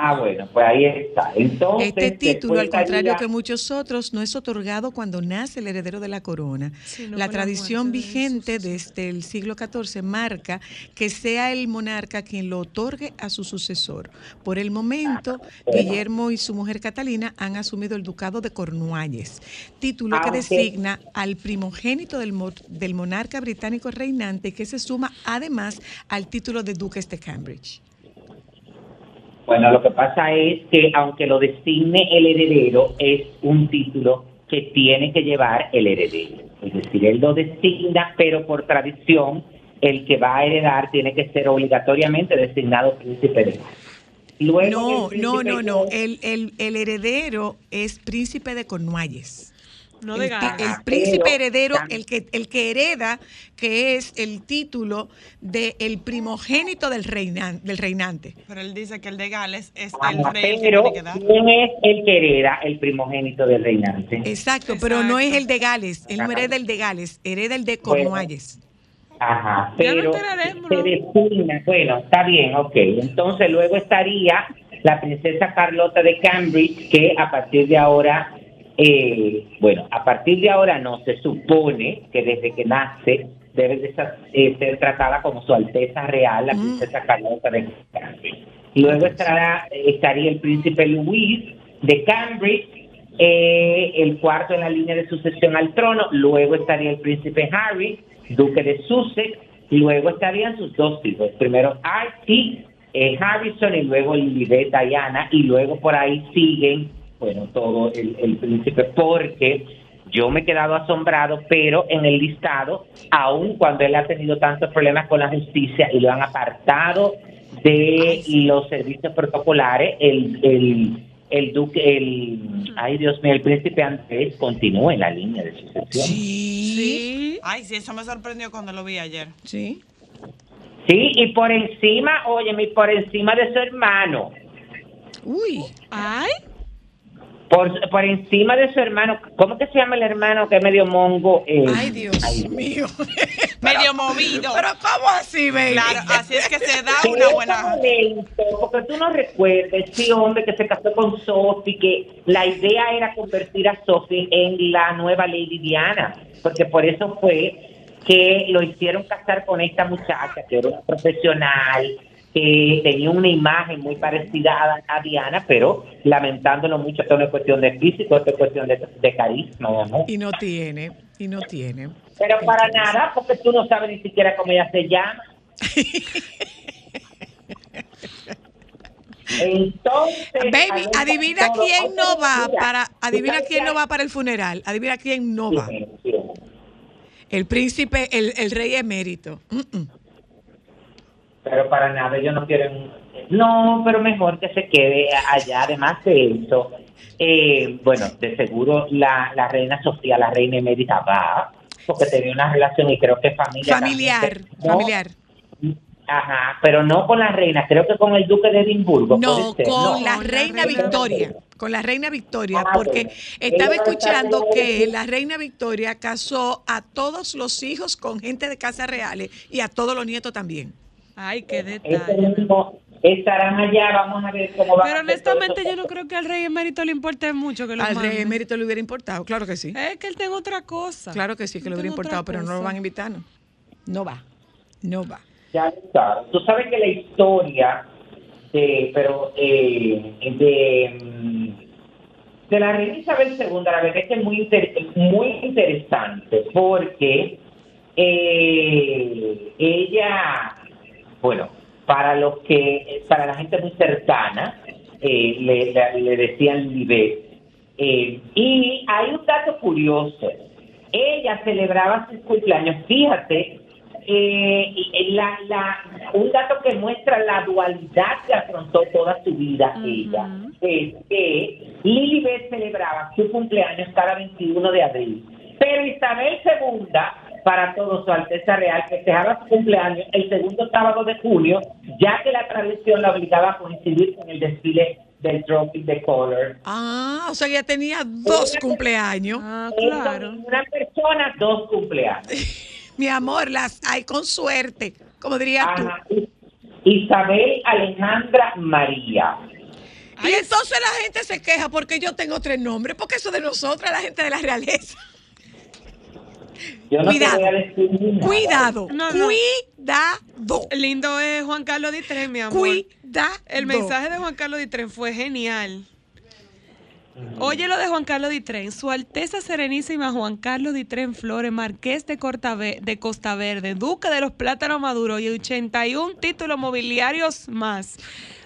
Ah, bueno, pues ahí está. Entonces, Este título, al contrario que muchos otros, no es otorgado cuando nace el heredero de la corona. La tradición vigente desde el siglo XIV marca que sea el monarca quien lo otorgue a su sucesor. Por el momento, Guillermo y su mujer Catalina han asumido el ducado de Cornualles, título que Aunque- designa al primogénito del, del monarca británico reinante que se suma además al título de duques de Cambridge. Bueno, lo que pasa es que aunque lo designe el heredero, es un título que tiene que llevar el heredero. Es decir, él lo designa, pero por tradición, el que va a heredar tiene que ser obligatoriamente designado príncipe de Luego, No, no, no, no. El, el, el heredero es príncipe de Cornualles. No el, de príncipe heredero, el que, el que hereda, que es el título del primogénito del, reinan- del reinante. Pero él dice que el de Gales es el rey que pero tiene que dar. ¿quién es el que hereda el primogénito del reinante? Exacto, pero no es el de Gales, él no hereda el de Gales, hereda el de Bueno. Cornualles. Ajá, no pero enteraremos, se ¿no? designa, bueno, está bien, ok. Entonces luego estaría la princesa Carlota de Cambridge, que a partir de ahora, eh, bueno, a partir de ahora no, se supone que desde que nace debe de eh, ser tratada como su Alteza Real, la princesa Carlota de Cambridge. Luego estará, estaría el príncipe Luis de Cambridge, eh, el cuarto en la línea de sucesión al trono. Luego estaría el príncipe Harry, duque de Sussex. Luego estarían sus dos hijos. Primero Archie eh, Harrison y luego Lilibet Diana. Y luego por ahí siguen, bueno, todo el, el príncipe, porque yo me he quedado asombrado, pero en el listado, aun cuando él ha tenido tantos problemas con la justicia y lo han apartado de los servicios protocolares, el, el, el duque, el, ay Dios mío, el príncipe Andrés continúa en la línea de sucesión. Sí. Sí. Ay, sí, eso me sorprendió cuando lo vi ayer. Sí. Sí, y por encima, óyeme, por encima de su hermano, Uy. Ay, por, por encima de su hermano, ¿cómo que se llama el hermano que es medio mongo? Eh, Ay, Dios ay, mío. Medio movido. Pero ¿cómo así, baby? Claro, así es que se da Sí, una buena. momento, porque tú no recuerdas, sí, hombre, que se casó con Sophie, que la idea era convertir a Sophie en la nueva Lady Diana, porque por eso fue que lo hicieron casar con esta muchacha, que era una profesional, que tenía una imagen muy parecida a, a Diana, pero lamentándolo mucho, esto no es cuestión de físico, esto es cuestión de, de carisma, amor. Y no tiene, y no tiene. Pero para nada, porque tú no sabes ni siquiera cómo ella se llama. Entonces, Baby, adivina quién no va para, adivina quién no va para el funeral. Adivina quién no va. El príncipe, el, el rey emérito. Mm, mm. Pero para nada, yo no quiero. No, pero mejor que se quede allá. Además de eso, eh, bueno, de seguro la, la reina Sofía, la reina emérita va, porque tenía una relación y creo que familia. Familiar, también. No, familiar. Ajá, pero no con la reina, creo que con el duque de Edimburgo. No, con no. la Con la reina Victoria. Con la reina Victoria, Ah, porque bueno. estaba Ella escuchando que la reina Victoria casó a todos los hijos con gente de casas reales y a todos los nietos también. Ay, qué detalle. estarán allá, vamos a ver cómo va. Pero honestamente yo no creo que al rey emérito le importe mucho que lo Al rey manden. emérito le hubiera importado, claro que sí. Es que él tenga otra cosa. Claro que sí, que le hubiera importado, pero no lo van a invitar. No, No va, no va. Ya está. Tú sabes que la historia de, pero eh, de, mm, de la reina Isabel II, la verdad es que es muy, inter- muy interesante porque eh, ella, bueno, para los que, para la gente muy cercana, eh, le, le- le decían Libet. Eh, y hay un dato curioso. Ella celebraba sus cumpleaños, fíjate, eh, y la, la, un dato que muestra la dualidad que afrontó toda su vida ella, es que Lilibet celebraba su cumpleaños cada 21 de abril, pero Isabel II, para todo su Alteza Real, festejaba su cumpleaños el segundo sábado de junio, ya que la tradición la obligaba a coincidir con el desfile del Tropic de Color. Ah, o sea, ya tenía dos cumpleaños. Ah, claro. Una persona, dos cumpleaños. Mi amor, las hay con suerte, como dirías tú. Ajá. Isabel Alejandra María. Y entonces la gente se queja porque yo tengo tres nombres, porque eso de nosotras, la gente de la realeza. Yo no Cuidado. Cuidado, No, no. cuidado, Lindo es Juan Carlos Ditren, mi amor. cuidado. El mensaje de Juan Carlos Ditren fue genial. Oye lo de Juan Carlos Ditren. Su Alteza Serenísima Juan Carlos Ditren Flores, Marqués de, Cortave- de Costa Verde, Duque de los Plátanos Maduros y 81 títulos mobiliarios más.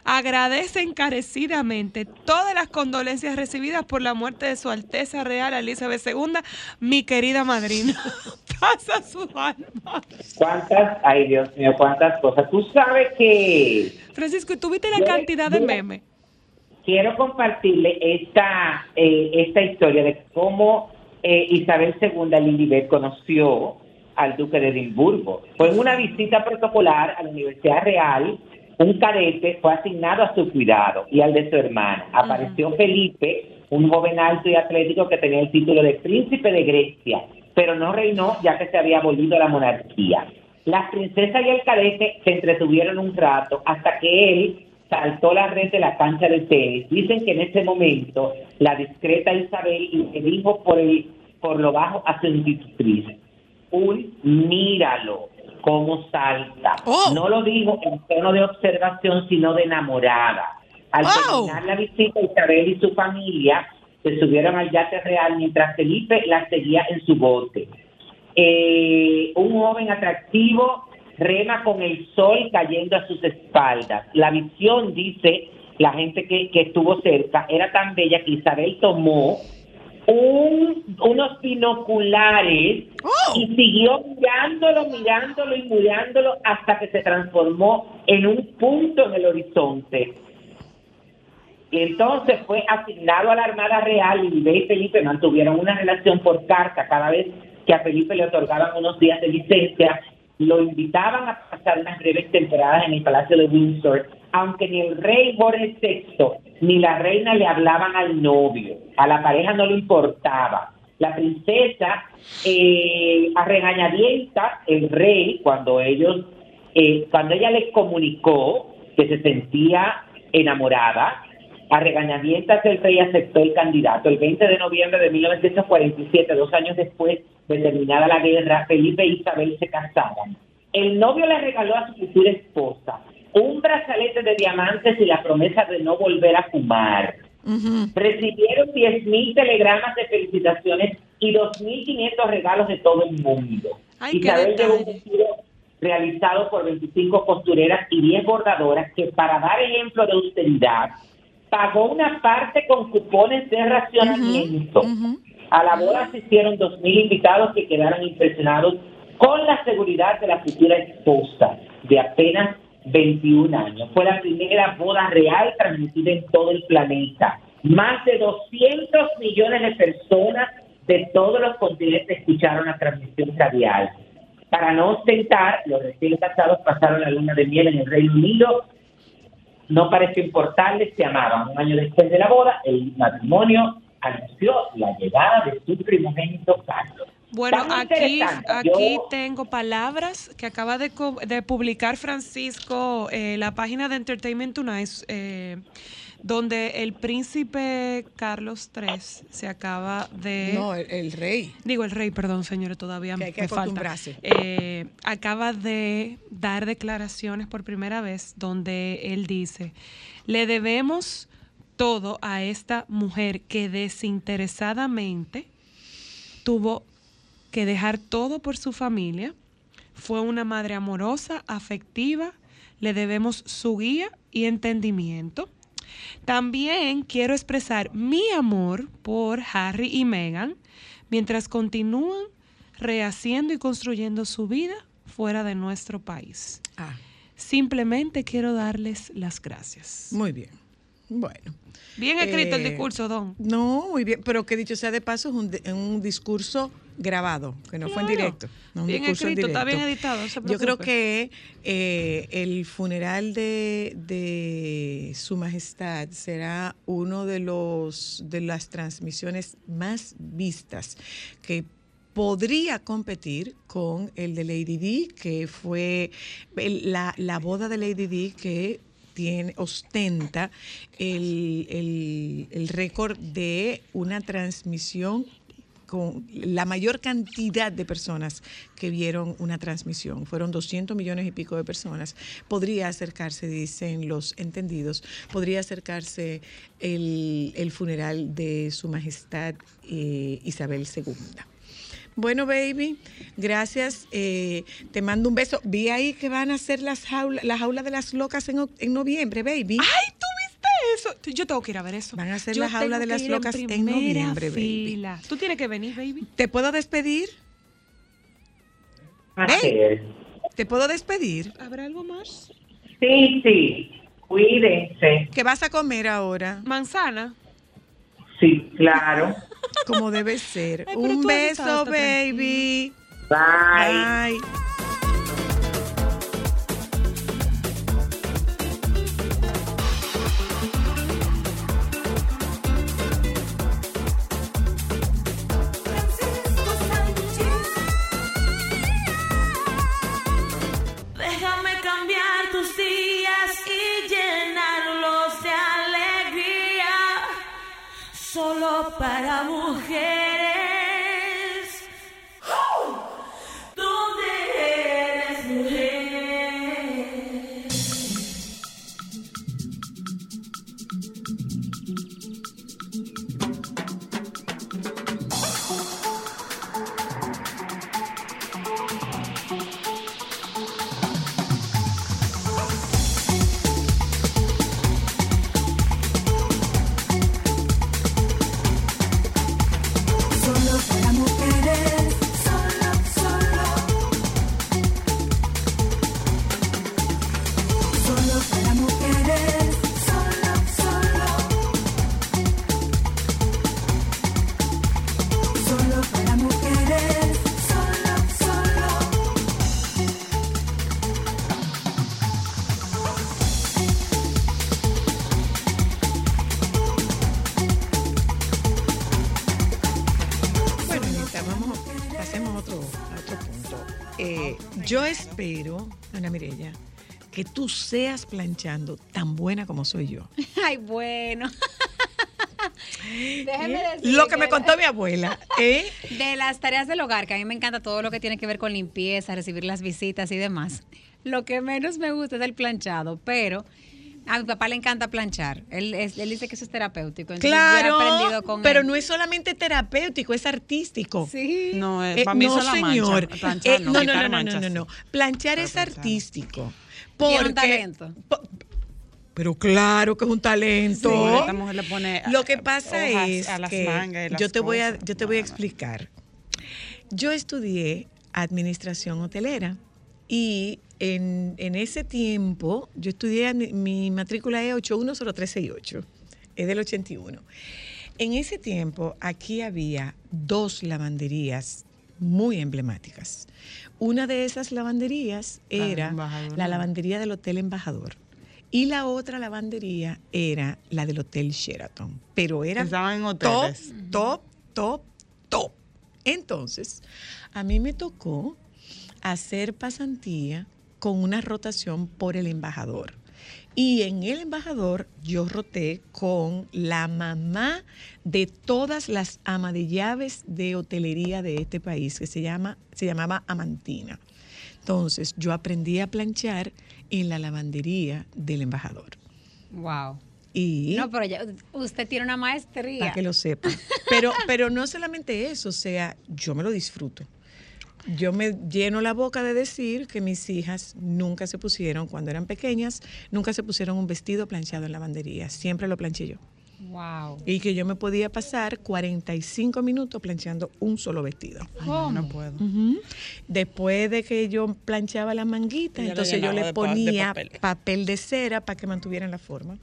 Agradece encarecidamente todas las condolencias recibidas por la muerte de su Alteza Real Elizabeth II, mi querida madrina. Pasa su alma. ¿Cuántas? Ay, Dios mío, cuántas cosas. Tú sabes que Francisco, ¿y ¿tú viste la Yo- cantidad de memes? quiero compartirle esta, eh, esta historia de cómo eh, Isabel II Lilibet conoció al duque de Edimburgo. Fue en una visita protocolar a la Universidad Real, un cadete fue asignado a su cuidado y al de su hermana. Apareció Felipe, un joven alto y atlético que tenía el título de príncipe de Grecia, pero no reinó ya que se había abolido la monarquía. Las princesas y el cadete se entretuvieron un rato hasta que él saltó la red de la cancha de tenis. Dicen que en ese momento la discreta Isabel le dijo por, el, por lo bajo a su institutriz, uy, míralo, cómo salta. Oh. No lo dijo en tono de observación, sino de enamorada. Al Oh. terminar la visita, Isabel y su familia se subieron al yate real mientras Felipe la seguía en su bote. Eh, un joven atractivo rema con el sol cayendo a sus espaldas. La visión, dice la gente que, que estuvo cerca, era tan bella que Isabel tomó un- unos binoculares Oh. y siguió mirándolo, mirándolo y mirándolo hasta que se transformó en un punto en el horizonte. Y entonces fue asignado a la Armada Real y Libe y Felipe mantuvieron una relación por carta cada vez que a Felipe le otorgaban unos días de licencia, lo invitaban a pasar unas breves temporadas en el Palacio de Windsor, aunque ni el rey Jorge VI ni la reina le hablaban al novio, a la pareja no le importaba. La princesa, eh, a regañadienta, el rey, cuando ellos, eh, cuando ella les comunicó que se sentía enamorada, a regañadientas el rey aceptó el candidato. El 20 de noviembre de 1947, dos años después de terminada la guerra, Felipe e Isabel se casaron. El novio le regaló a su futura esposa un brazalete de diamantes y la promesa de no volver a fumar. Ujú. Recibieron 10.000 telegramas de felicitaciones y 2.500 regalos de todo el mundo. Ay, Isabel llevó un vestido realizado por 25 costureras y 10 bordadoras que para dar ejemplo de austeridad pagó una parte con cupones de racionamiento. ujú. A la boda asistieron 2.000 invitados que quedaron impresionados con la seguridad de la futura esposa de apenas 21 años. Fue la primera boda real transmitida en todo el planeta. Más de 200 millones de personas de todos los continentes escucharon la transmisión radial. Para no ostentar, los recién casados pasaron la luna de miel en el Reino Unido. No pareció importarles, se amaban. Un año después de la boda, el matrimonio anunció la llegada de su primogénito Carlos. Bueno, aquí, aquí Yo- tengo palabras que acaba de, publicar Francisco, eh, la página de Entertainment Tonight, eh, donde el príncipe Carlos III se acaba de... No, el, el rey. Digo el rey, perdón, señores, todavía Que hay que me falta. Eh, acaba de dar declaraciones por primera vez donde él dice, le debemos todo a esta mujer que desinteresadamente tuvo que dejar todo por su familia, fue una madre amorosa, afectiva, le debemos su guía y entendimiento. También quiero expresar mi amor por Harry y Meghan mientras continúan rehaciendo y construyendo su vida fuera de nuestro país. Ah, Simplemente quiero darles las gracias. muy bien. Bueno. Bien escrito el Eh, discurso, Don. No, muy bien, pero que dicho sea de paso, es un, un discurso grabado, que no fue en directo. no Bien escrito, está bien editado, no Yo creo que eh, el funeral de, de Su Majestad será uno de los de las transmisiones más vistas que podría competir con el de Lady Di, que fue el- la, la boda de Lady Di que tiene, ostenta el, el- el récord de una transmisión con la mayor cantidad de personas que vieron una transmisión. Fueron 200 millones y pico de personas. Podría acercarse, dicen los entendidos, podría acercarse el, el funeral de Su Majestad eh, Isabel II. Bueno, baby, gracias. eh, te mando un beso. Vi ahí que van a hacer las jaulas, la jaula de las locas en, en noviembre, baby. ¡Ay, tú viste eso! Yo tengo que ir a ver eso. Van a hacer Yo la jaula de las locas en noviembre, baby. Tú tienes que venir, baby. ¿Te puedo despedir? Así Ven. es. ¿Te puedo despedir? ¿Habrá algo más? Sí, sí. Cuídense. ¿Qué vas a comer ahora? Manzana. Sí, claro. Como debe ser. Ay, Un beso, baby. Bye. Bye. Que tú seas planchando tan buena como soy yo. Ay, bueno. Déjeme decir Lo que me contó mi abuela, ¿eh? De las tareas del hogar, que a mí me encanta todo lo que tiene que ver con limpieza, recibir las visitas y demás. Lo que menos me gusta es el planchado, pero a mi papá le encanta planchar. Él, es- él dice que eso es terapéutico. entonces yo he Claro, aprendido con pero él. no es solamente terapéutico, es artístico. Sí. No, eh, Eh, para mí no, eso es la señor. mancha. Planchar, Eh, no, no, no, no, no, manchas, no, no, sí. no. Planchar Pero es planchar. artístico. Tiene un Porque- talento. po- Pero claro que es un talento. Sí, esta mujer le pone Lo que pasa es a las que mangas yo te voy a cosas. yo te voy a no. explicar. Yo estudié administración hotelera y en, en ese tiempo yo estudié mi, mi matrícula es 810368, es del 81. En ese tiempo aquí había dos lavanderías muy emblemáticas. Una de esas lavanderías La del era la lavandería del Hotel Embajador. Y la otra lavandería era la del Hotel Sheraton. Pero era en top, hoteles. top, top, top. Entonces, a mí me tocó hacer pasantía con una rotación por el embajador. Y en el embajador yo roté con la mamá de todas las ama de llaves de hotelería de este país, que se, llama, se llamaba Amantina. Entonces, yo aprendí a planchar en la lavandería del embajador. Wow. Y No, pero ya, usted tiene una maestría. para que lo sepa. Pero, pero no solamente eso, o sea, yo me lo disfruto. Yo me lleno la boca de decir que mis hijas nunca se pusieron, cuando eran pequeñas, nunca se pusieron un vestido planchado en lavandería. Siempre lo planché yo. Wow. Y que yo me podía pasar 45 minutos planchando un solo vestido. Ay, no, no puedo. Después de que yo planchaba Ella lo entonces yo le de pa- de ponía papel. papel de cera para que mantuvieran la forma.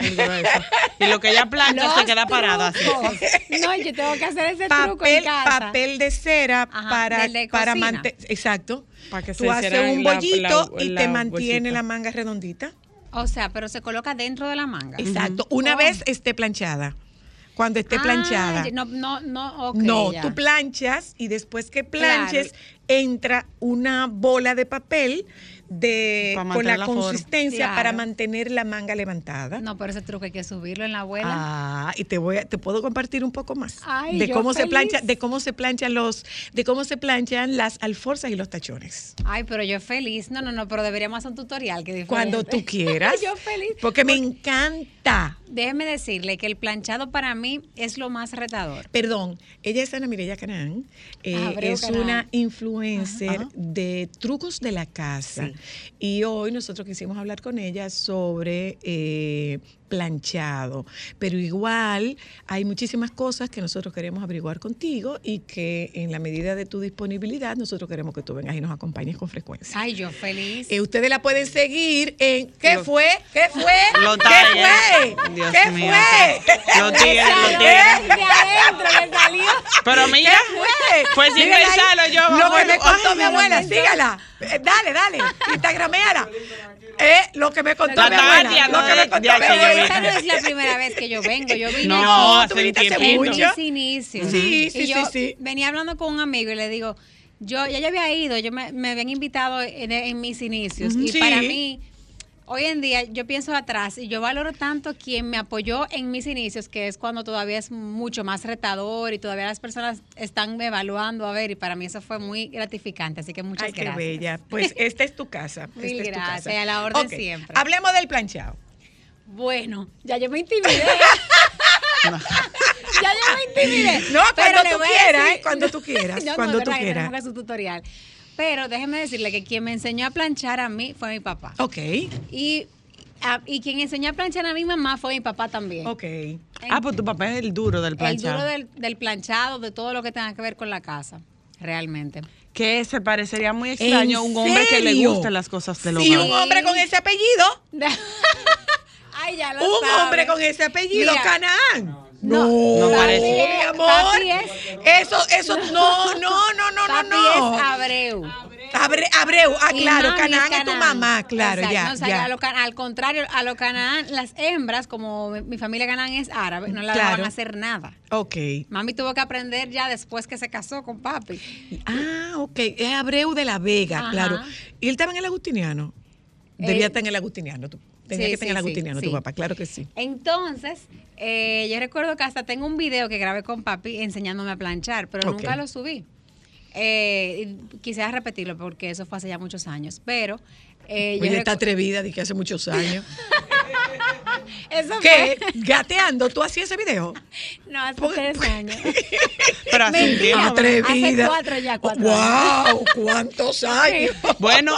Grueso. Y lo que ella plancha se queda parado así. No, yo tengo que hacer ese truco papel, en casa. papel de cera Ajá, para, de para mantener. Exacto. Para que Tú se haces un bollito la- y la te mantiene bolsita. la manga redondita. O sea, pero se coloca dentro de la manga. Exacto. Una Oh. vez esté planchada. Cuando esté Ah, planchada. No, no, no, no, ya. tú planchas y después que planches entra una bola de papel de con la, consistencia Claro. para mantener la manga levantada. No, pero ese truco hay que subirlo en la abuela. Ah, y te voy a, te puedo compartir un poco más Ay, de cómo se plancha, de cómo se planchan los, de cómo se planchan las alforzas y los tachones. Ay, pero yo feliz. No, no, no, pero deberíamos hacer un tutorial que diferente. Cuando tú quieras. yo feliz. Porque me encanta. Déjeme decirle que el planchado para mí es lo más retador. Perdón, ella es Ana Mireya Canán, eh, es Canán. una influencer de trucos de la casa. Sí. Y hoy nosotros quisimos hablar con ella sobre eh, planchado. Pero igual hay muchísimas cosas que nosotros queremos averiguar contigo y que en la medida de tu disponibilidad nosotros queremos que tú vengas y nos acompañes con frecuencia. Ay, yo feliz. Eh, ustedes la pueden seguir en ¿Qué Lo- fue? ¿Qué fue? Lo ¿Qué talla. fue? Dios ¿Qué mío. fue? Tigres, tigres. adentro le salió. Pero mira, fue? fue sin Síguela ahí. pensarlo yo. Lo que me contó ay, mi abuela, sígala. Eh, dale, dale. Instagrameala. Eh, lo que me contó La mi abuela. Lo no, que me contó mi aquí abuela. Esta no es la primera vez que yo vengo. Yo vine No, tú hace viniste hace tiempito. mucho. en mis inicios. Sí, sí, sí, sí. venía hablando con un amigo y le digo, yo ya yo había ido, yo me, me habían invitado en, en mis inicios. Y sí. para mí, hoy en día, yo pienso atrás y yo valoro tanto quien me apoyó en mis inicios, que es cuando todavía es mucho más retador y todavía las personas están evaluando a ver. Y para mí eso fue muy gratificante. Así que muchas Ay, qué gracias. bella. Pues esta es tu casa. Mil esta es tu gracias, casa. a la orden siempre. Hablemos del planchado. Bueno, ya yo me intimidé. ya yo me intimidé. No, Pero cuando le tú quieras, decir- ¿eh? Cuando tú quieras, No, cuando tú verdad que quieras. tenemos que hacer su tutorial. Pero déjeme decirle que quien me enseñó a planchar a mí fue mi papá. Ok, Y, a- y quien enseñó a planchar a mi mamá fue mi papá también. ok. Ah, pues tu papá es el duro del El planchado. duro del, del planchado, de todo lo que tenga que ver con la casa. Realmente. Que se parecería muy extraño a un hombre que le gusten las cosas del Sí, hogar. un hombre con ese apellido. Ay, ya lo Un sabe. hombre con ese apellido, Mira, Canaán. No, No no, parece. mi amor. Es- Eso, eso, no, no, no, no, Papi no, no. es Abreu. Abre- Abreu, ah, Y claro, Canaán es tu mamá, claro, Exacto. ya, No, o sea, ya. a lo ca- al contrario, a lo Canaán, las hembras, como mi, mi familia Canaán es árabe, no la Claro. dejaban hacer nada. Ok. Mami tuvo que aprender ya después que se casó con papi. Ah, ok. Es Abreu de la Vega, Ajá. claro. ¿Y él estaba en el Agustiniano? Debía Eh, estar en el Agustiniano. tú. Tenía sí, que estar en el sí, Agustiniano, tu papá, claro que sí. Entonces, eh, yo recuerdo que hasta tengo un video que grabé con papi enseñándome a planchar, pero nunca lo subí. Eh, quisiera repetirlo porque eso fue hace ya muchos años, pero... eh, yo está atrevida de que hace muchos años. Eso ¿Qué? fue- Gateando, ¿tú hacías ese video? No, hace Por- tres años. Pero hace un. Atrevida. Hace cuatro ya, cuatro ¡Wow! ¿Cuántos años? Bueno,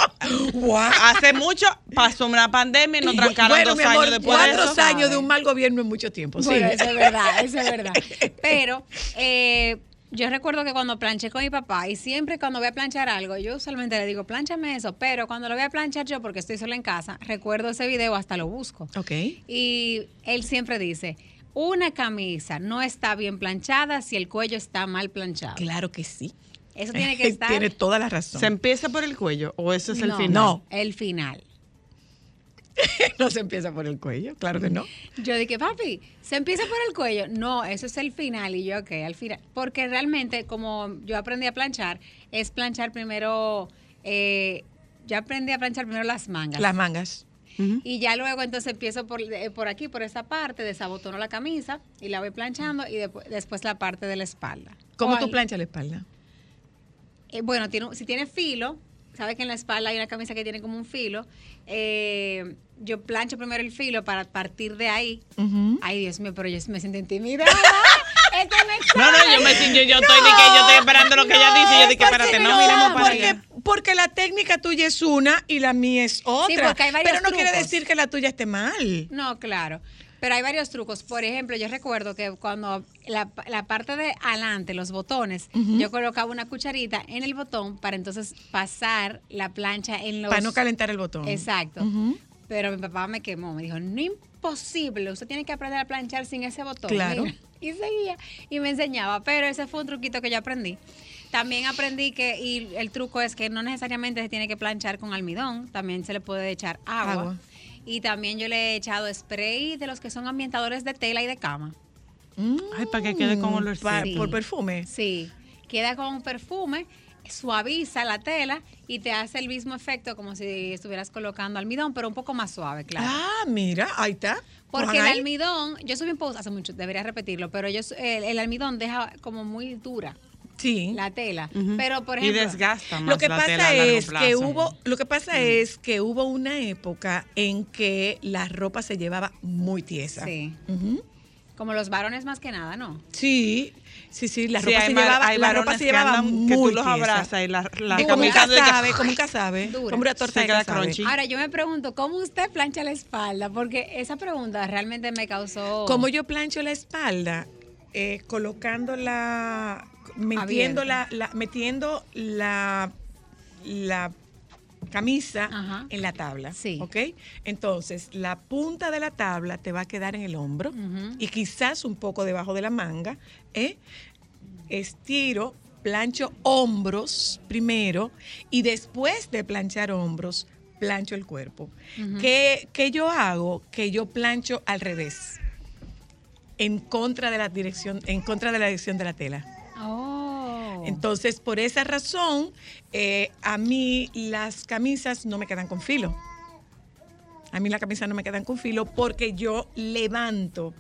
¡Wow! hace mucho pasó una pandemia y nos trancaron bueno, dos mi amor, años después de cuatro eso. años de un mal gobierno es mucho tiempo. Sí. Bueno, eso es verdad, eso es verdad. Pero eh, yo recuerdo que cuando planché con mi papá, y siempre cuando voy a planchar algo, yo usualmente le digo, planchame eso, pero cuando lo voy a planchar yo, porque estoy sola en casa, recuerdo ese video, hasta lo busco. Ok. Y él siempre dice, una camisa no está bien planchada si el cuello está mal planchado. Claro que sí. Eso tiene que estar... Tiene toda la razón. ¿Se empieza por el cuello o eso es el no, final? No. El final. no se empieza por el cuello, claro que no. Yo dije, papi, ¿se empieza por el cuello? No, eso es el final. Y yo, ok, al final. Porque realmente, como yo aprendí a planchar, es planchar primero. Eh, yo aprendí a planchar primero las mangas. Las mangas. y ya luego entonces empiezo por, eh, por aquí, por esta parte, desabotono la camisa y la voy planchando y depu- después la parte de la espalda. ¿Cómo O tú al- planchas la espalda? eh, bueno, tiene, si tiene filo, sabes que en la espalda hay una camisa que tiene como un filo. eh, yo plancho primero el filo para partir de ahí. Ay, Dios mío, pero yo me siento intimidada. Esto me No, no, yo me yo, yo estoy de que yo estoy esperando lo que ella dice yo dije, espérate, no, no, miremos para porque, allá. porque la técnica tuya es una y la mía es otra. porque hay varios Pero no quiere decir que la tuya esté mal. No, claro. Pero hay varios trucos. Por ejemplo, yo recuerdo que cuando la, la parte de adelante, los botones, yo colocaba una cucharita en el botón para entonces pasar la plancha en los... Para no calentar el botón. Exacto. Pero mi papá me quemó. Me dijo, no imposible. Usted tiene que aprender a planchar sin ese botón. Claro. Mira. Y seguía. Y me enseñaba. Pero ese fue un truquito que yo aprendí. También aprendí que, y el truco es que no necesariamente se tiene que planchar con almidón. También se le puede echar agua. Agua. Y también yo le he echado spray de los que son ambientadores de tela y de cama. Ay, para que quede con olor. Pa- Sí. Por perfume. Sí. Queda con un perfume, suaviza la tela y te hace el mismo efecto como si estuvieras colocando almidón, pero un poco más suave, claro. Ah, mira, ahí está. Porque el almidón, yo subí un post hace mucho, debería repetirlo, pero yo el almidón deja como muy dura Sí. la tela. Pero por Y ejemplo, desgasta más Lo que la pasa tela a largo es que hubo, lo que pasa es que hubo una época en que la ropa se llevaba muy tiesa. Sí. Como los varones más que nada, ¿no? Sí, sí, sí, la ropa se ma- llevaba, hay la ropa se que llevaba andan que tú muy los abrazas y la- la Y como un camisa de que- casabe, como un casabe, Dura. como una torta Se de queda crunchy. Ahora, yo me pregunto, ¿cómo usted plancha la espalda? Porque esa pregunta realmente me causó... Como yo plancho la espalda, eh, colocando la, metiendo la, la- metiendo la, la camisa Ajá. en la tabla, Sí. ¿ok? Entonces, la punta de la tabla te va a quedar en el hombro y quizás un poco debajo de la manga, ¿eh? Estiro, plancho hombros primero y después de planchar hombros, plancho el cuerpo. ¿Qué, qué yo hago? Que yo plancho al revés en contra de la dirección, en contra de la dirección de la tela. Oh. Entonces, por esa razón, eh, a mí las camisas no me quedan con filo. A mí las camisas no me quedan con filo porque yo levanto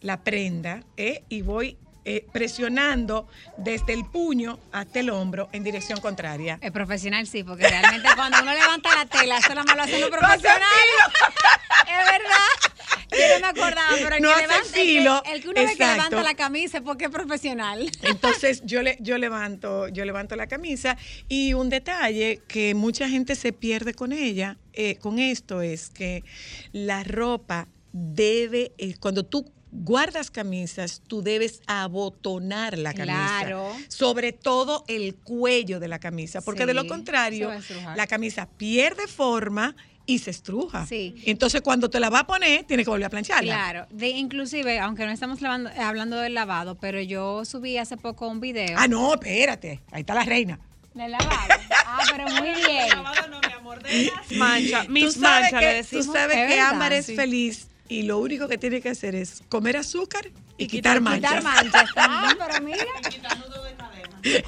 la prenda ¿eh? y voy eh, presionando desde el puño hasta el hombro en dirección contraria. El profesional sí, porque realmente cuando uno levanta la tela, eso nada más lo hacen los profesionales. es verdad. Yo no me acordaba, pero el No que levanta, el filo, el que, uno ve que levanta la camisa es porque es profesional. Entonces yo le, yo levanto, yo levanto la camisa y un detalle que mucha gente se pierde con ella, eh, con esto es que la ropa debe, eh, cuando tú guardas camisas, tú debes abotonar la camisa. Claro. Sobre todo el cuello de la camisa, porque de lo contrario, la camisa pierde forma y se estruja. Sí. Entonces cuando te la va a poner, tienes que volver a plancharla. Claro, de, inclusive, aunque no estamos lavando- eh, hablando del lavado, pero yo subí hace poco un video. Ah, no, espérate. Ahí está la reina. ¿Del lavado? Ah, pero muy bien. Mancha, Tú mis sabes manchas, que, le tú decimos. sabes Es que verdad, Ámbar es sí. feliz y lo único que tiene que hacer es comer azúcar y, Y quitar, quitar- manchas. Quitar manchas. Ah, pero mira.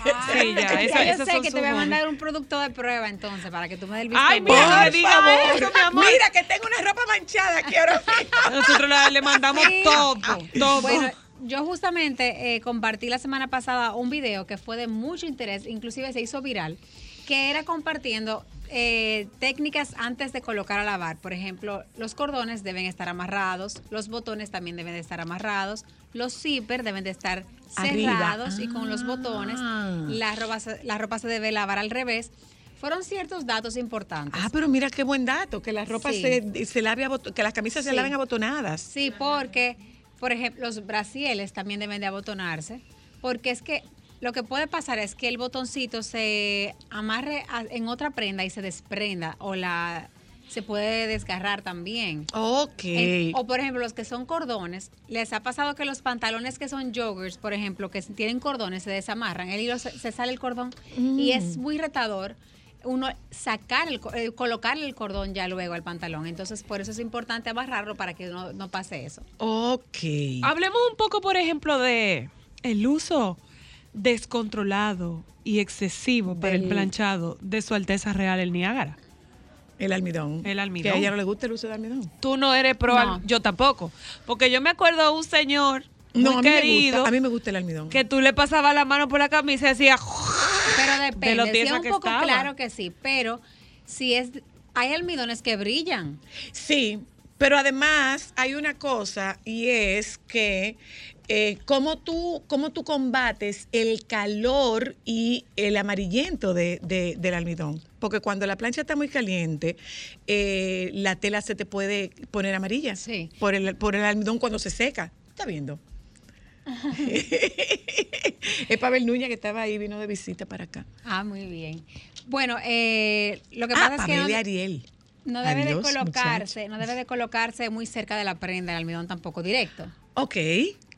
Ah, Sí, ya, esa- yo esas sé son que te voy a mandar un producto de prueba entonces para que tú me des el visto Ay, mira, no eso, mi amor. mira que tengo una ropa manchada, quiero. Nosotros le, le mandamos Sí. todo, todo. Bueno, yo justamente eh, compartí la semana pasada un video que fue de mucho interés, inclusive se hizo viral, que era compartiendo eh, técnicas antes de colocar a lavar. Por ejemplo, los cordones deben estar amarrados, los botones también deben de estar amarrados, los zippers deben de estar cerrados y con los botones. Ah. La ropa, se- la ropa se debe lavar al revés. Fueron ciertos datos importantes. Ah, pero mira qué buen dato, que la ropa Sí. se, se lave que las camisas se laven abotonadas. Sí, porque, por ejemplo, los brasieles también deben de abotonarse, porque es que lo que puede pasar es que el botoncito se amarre a- en otra prenda y se desprenda o la se puede desgarrar también. Ok. En- o por ejemplo, los que son cordones, les ha pasado que los pantalones que son joggers, por ejemplo, que tienen cordones, se desamarran, el hilo se, se sale el cordón y es muy retador uno sacar el, co- eh, colocarle el cordón ya luego al pantalón. Entonces, por eso es importante amarrarlo para que no, no pase eso. ok. Hablemos un poco, por ejemplo, de el uso descontrolado y excesivo para el planchado de Su Alteza Real el Niágara. El almidón. El almidón. Que a ella no le gusta el uso de almidón. Tú no eres pro, No. al- yo tampoco, porque yo me acuerdo de un señor No, muy a mí me querido gusta. A mí me gusta el almidón. que tú le pasabas la mano por la camisa y decía Pero De depende. lo si es un que poco estaba. claro que sí, pero si es hay almidones que brillan. Sí, pero además hay una cosa y es que eh, cómo, tú, cómo tú combates el calor y el amarillento de- de- del almidón. Porque cuando la plancha está muy caliente, eh, la tela se te puede poner amarilla Sí. por, el, por el almidón cuando se seca. ¿Está viendo? es Pavel Núñez que estaba ahí, vino de visita para acá. Ah, muy bien. Bueno, eh, lo que Ah, pasa es que no, Ariel. no debe Adiós, de colocarse, muchacho. no debe de colocarse muy cerca de la prenda el almidón tampoco directo, Ok.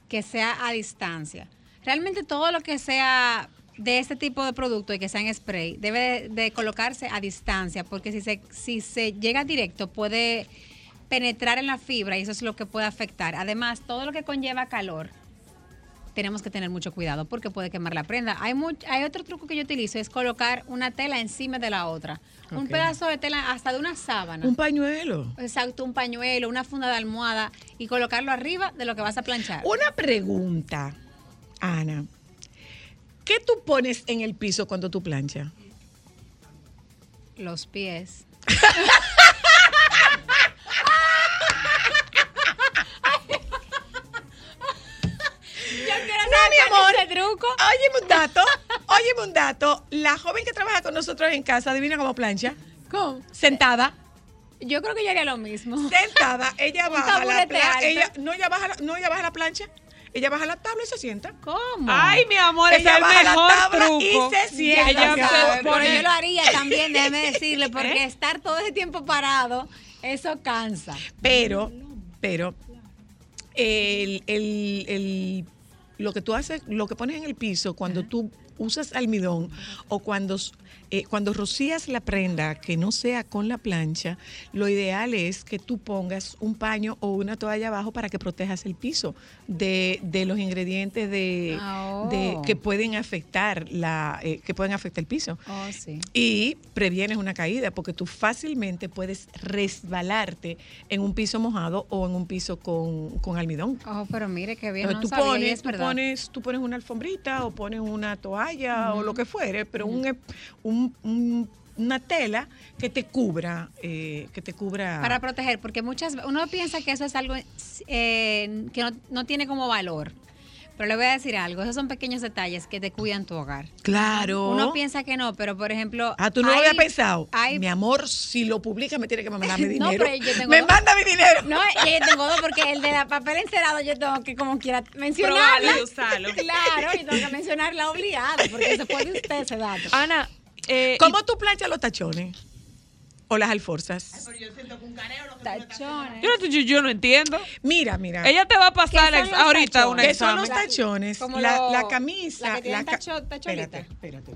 Que sea a distancia. Realmente todo lo que sea de este tipo de producto y que sea en spray debe de, de colocarse a distancia, porque si se si se llega directo puede penetrar en la fibra y eso es lo que puede afectar. Además, todo lo que conlleva calor tenemos que tener mucho cuidado porque puede quemar la prenda. Hay, much- hay otro truco que yo utilizo, es colocar una tela encima de la otra. Un pedazo de tela, hasta de una sábana. Un pañuelo. Exacto, un pañuelo, una funda de almohada y colocarlo arriba de lo que vas a planchar. Una pregunta, Ana. ¿Qué tú pones en el piso cuando tú planchas? Los pies. ese truco? Óyeme un dato, óyeme un dato. La joven que trabaja con nosotros en casa, adivina cómo plancha. ¿Cómo? Sentada. Yo creo que yo haría lo mismo. Sentada, ella baja la plancha. Ella, no, ella baja la, no, ella baja la plancha. Ella baja la tabla y se sienta. ¿Cómo? Ay, mi amor, ese es Ella el baja la mejor tabla truco. y se sienta. Ella mi se amor. Pero yo lo haría también, déjeme decirle, porque ¿Eh? estar todo ese tiempo parado, eso cansa. Pero, pero, el, el- el- lo que tú haces, lo que pones en el piso cuando tú usas almidón o cuando, eh, cuando rocías la prenda que no sea con la plancha, lo ideal es que tú pongas un paño o una toalla abajo para que protejas el piso de, de los ingredientes de, Ah, oh. de- que pueden afectar la, eh, que pueden afectar el piso. Oh, sí. Y previenes una caída porque tú fácilmente puedes resbalarte en un piso mojado o en un piso con, con almidón. Oh, pero mire qué bien, Entonces, no tú, sabía, pones, es tú, pones, tú pones una alfombrita o pones una toalla o lo que fuere, pero un, un- un- una tela que te cubra, eh, que te cubra. Para proteger, porque muchas uno piensa que eso es algo eh, que no, no tiene como valor. Pero le voy a decir algo, esos son pequeños detalles que te cuidan tu hogar. claro. Uno piensa que no, pero por ejemplo... Ah, tú no lo habías pensado. hay- Mi amor, si lo publica me tiene que mandar mi No, dinero. pero yo tengo me dos. manda mi dinero. No, yo tengo dos porque el de la papel encerado yo tengo que como quiera mencionarla. Probarlo y usarlo. Claro, yo tengo que mencionarla obligado porque se puede usted ese dato. Ana, eh, ¿Cómo tú planchas los tachones? ¿O las alforzas? Tachones. yo, no, yo, yo no entiendo. Mira, mira. Ella te va a pasar ¿Qué son ex- los ahorita tachones? un ¿Qué son los tachones? Como la, lo- la camisa. la que ca- tacho-. Espérate, espérate.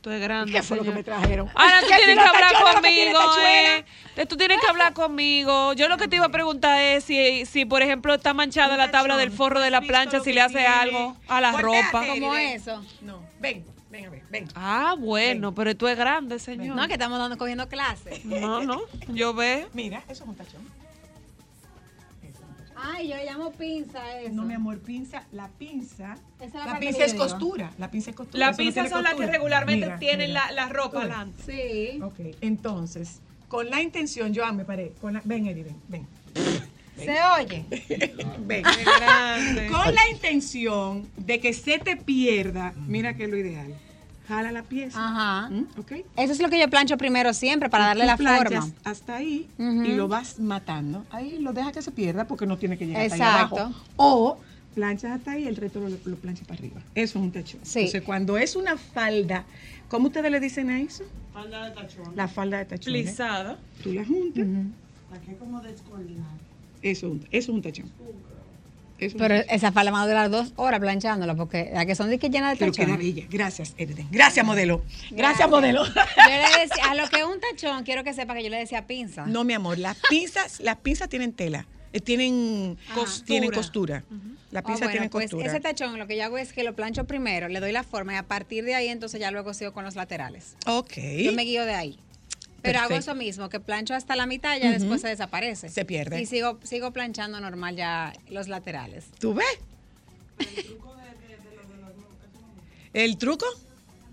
Tú eres grande. ¿Qué fue lo que me trajeron? Ana, tú Que tienes que hablar tachones lo que conmigo, eh. Tú tienes que hablar conmigo. Yo lo que te iba a preguntar es si, si por ejemplo, está manchada la tabla del forro de la ¿Has visto plancha, lo si que le hace tiene? algo a la ropa. ¿Cómo ven. eso? No, ven, ven a ver, ven. Ah, bueno, pero tú es grande, señor. No, que estamos dando, cogiendo clases. No, no, yo veo. Mira, eso es un tachón. Ay, yo le llamo pinza eso. No, mi amor, pinza, la pinza. Esa es la La pinza que es costura. La pinza es costura. Las eso no pinzas tiene son las que regularmente Mira, tienen mira. la, la ropa adelante. Sí. Ok, entonces, con la intención, yo ah, me paré. Con la, ven, Eri, ven, ven. ¿Se oye? ven. Grande. Con la intención de que se te pierda, mira que es lo ideal. Jala la pieza. Ajá. ¿Mm? ¿Ok? Eso es lo que yo plancho primero siempre para darle la planchas forma. Hasta ahí y lo vas matando. Ahí lo deja que se pierda porque no tiene que llegar hasta Exacto. ahí abajo. O planchas hasta ahí y el resto lo, lo planchas para arriba. Eso es un tachón. Sí. Entonces, cuando es una falda, ¿cómo ustedes le dicen a eso? Falda de tachón. La falda de tachón. ¿eh? Plisada. Tú la juntas. La que es como descoordinada. Eso, es un- eso es un tachón. Eso es un Pero tachón. esa falda me va a durar dos horas planchándola porque la que son de que llena de Pero queda bella. Gracias, Erden. Gracias, modelo. Gracias, modelo. Yo le decía, a lo que es un tachón, quiero que sepa que yo le decía pinza. No, mi amor, las pinzas, las pinzas tienen tela, eh, tienen, Costura. tienen costura. Ah, bueno, tienen pues costura. ese tachón lo que yo hago es que lo plancho primero, le doy la forma y a partir de ahí entonces ya luego sigo con los laterales. ok. Yo me guío de ahí. Pero hago eso mismo, que plancho hasta la mitad y ya después se desaparece. Se pierde. Y sigo, sigo planchando normal ya los laterales. ¿Tú ves? ¿El truco?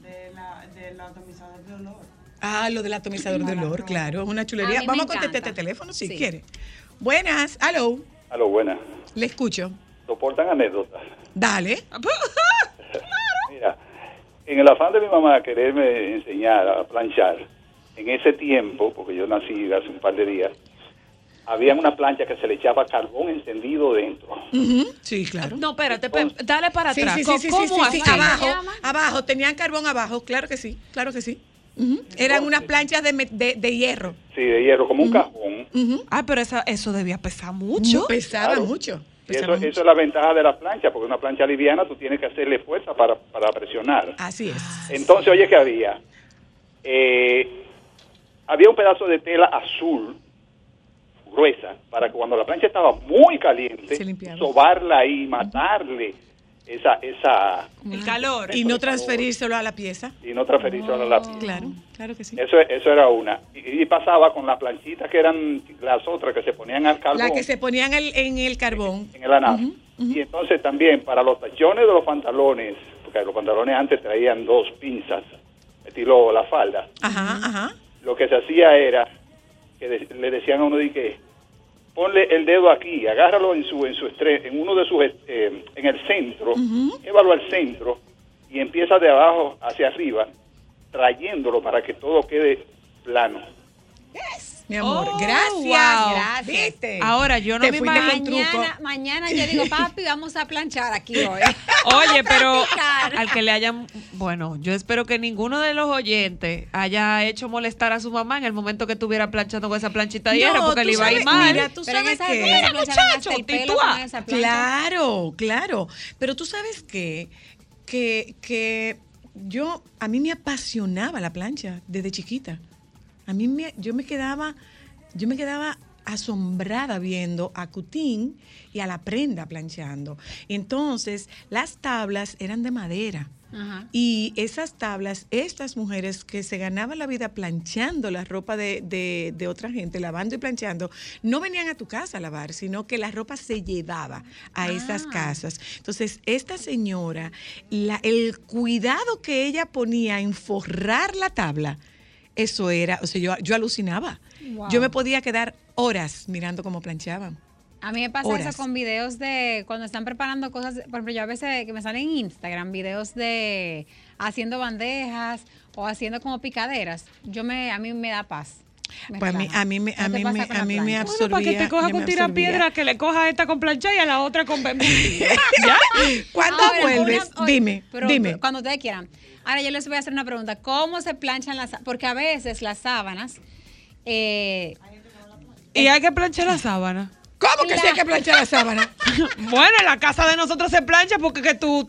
De la, del atomizador de olor. Ah, lo del atomizador de olor, claro, es una chulería. Vamos a contestar este teléfono si Sí. quiere. Buenas, aló, A lo buena. le escucho. Soportan anécdotas. Dale. Mira, en el afán de mi mamá quererme enseñar a planchar, en ese tiempo, porque yo nací hace un par de días, había una plancha que se le echaba carbón encendido dentro. Sí, claro. No, espérate, pe- dale para Sí, atrás. sí, sí, ¿Cómo, sí, cómo sí, sí, así? abajo, abajo, tenían carbón abajo, claro que sí, claro que sí. Eran unas planchas de, de, de hierro. Sí, de hierro, como un cajón. Ah, pero esa, eso debía pesar mucho. Pesaba Claro. mucho. Y eso, eso es la ventaja de la plancha, porque una plancha liviana tú tienes que hacerle fuerza para, para presionar. Así es. Entonces, oye, ¿qué había? Eh, había un pedazo de tela azul, gruesa, para que cuando la plancha estaba muy caliente, sobarla ahí, matarle esa, esa, El calor. Y no transferírselo a la pieza. y no transferirse a la lápiz. Claro, claro que sí. Eso, eso era una. Y, y pasaba con las planchitas que eran las otras que se ponían al carbón La que se ponían en el, en el carbón. en el anal. Y entonces también para los tachones de los pantalones, porque los pantalones antes traían dos pinzas, estilo la falda. Ajá, ajá. Lo que se hacía era que de- le decían a uno de que ponle el dedo aquí, agárralo en su en su estre- en uno de sus eh, en el centro, llévalo al centro y empieza de abajo hacia arriba, trayéndolo para que todo quede plano. Mi amor, Oh, gracias. wow. Gracias. ¿Viste? Ahora, yo no Te me imagino-. Mañana, mañana yo digo, papi, vamos a planchar aquí hoy. Oye, pero al que le hayan, bueno, yo espero que ninguno de los oyentes haya hecho molestar a su mamá en el momento que estuviera planchando con esa planchita de hierro, No, porque le iba a ir mal. Mira, tú Pero sabes que... hasta muchacho, esa. Claro, claro. Pero tú sabes qué? que, que yo, a mí me apasionaba la plancha desde chiquita. A mí me, yo me quedaba, yo me quedaba asombrada viendo a Cutín y a la prenda planchando. Entonces, las tablas eran de madera. Ajá. Y esas tablas, estas mujeres que se ganaban la vida planchando la ropa de, de- de otra gente, lavando y planchando, no venían a tu casa a lavar, sino que la ropa se llevaba a esas casas. Entonces, esta señora, la- el cuidado que ella ponía en forrar la tabla, eso era, o sea, yo, yo alucinaba. Wow. Yo me podía quedar horas mirando cómo planchaban. A mí me pasa Horas. eso con videos de cuando están preparando cosas, por ejemplo, yo a veces que me salen en Instagram videos de haciendo bandejas o haciendo como picaderas. Yo me a mí me da paz. Me Pues a mí, a mí, me, ¿No a mí, me, a la mí me absorbía. Bueno, para que te coja con absorbía. tirapiedra, que le coja a esta con plancha y a la otra con bembutida. ¿Cuándo vuelves? una- oye, dime, pero- dime. pero Cuando ustedes quieran. Ahora yo les voy a hacer una pregunta. ¿Cómo se planchan las sábanas? Porque a veces las sábanas... eh, y hay que planchar la sábana. ¿Cómo que sí hay que planchar la sábana? Bueno, en la casa de nosotros se plancha porque que tú...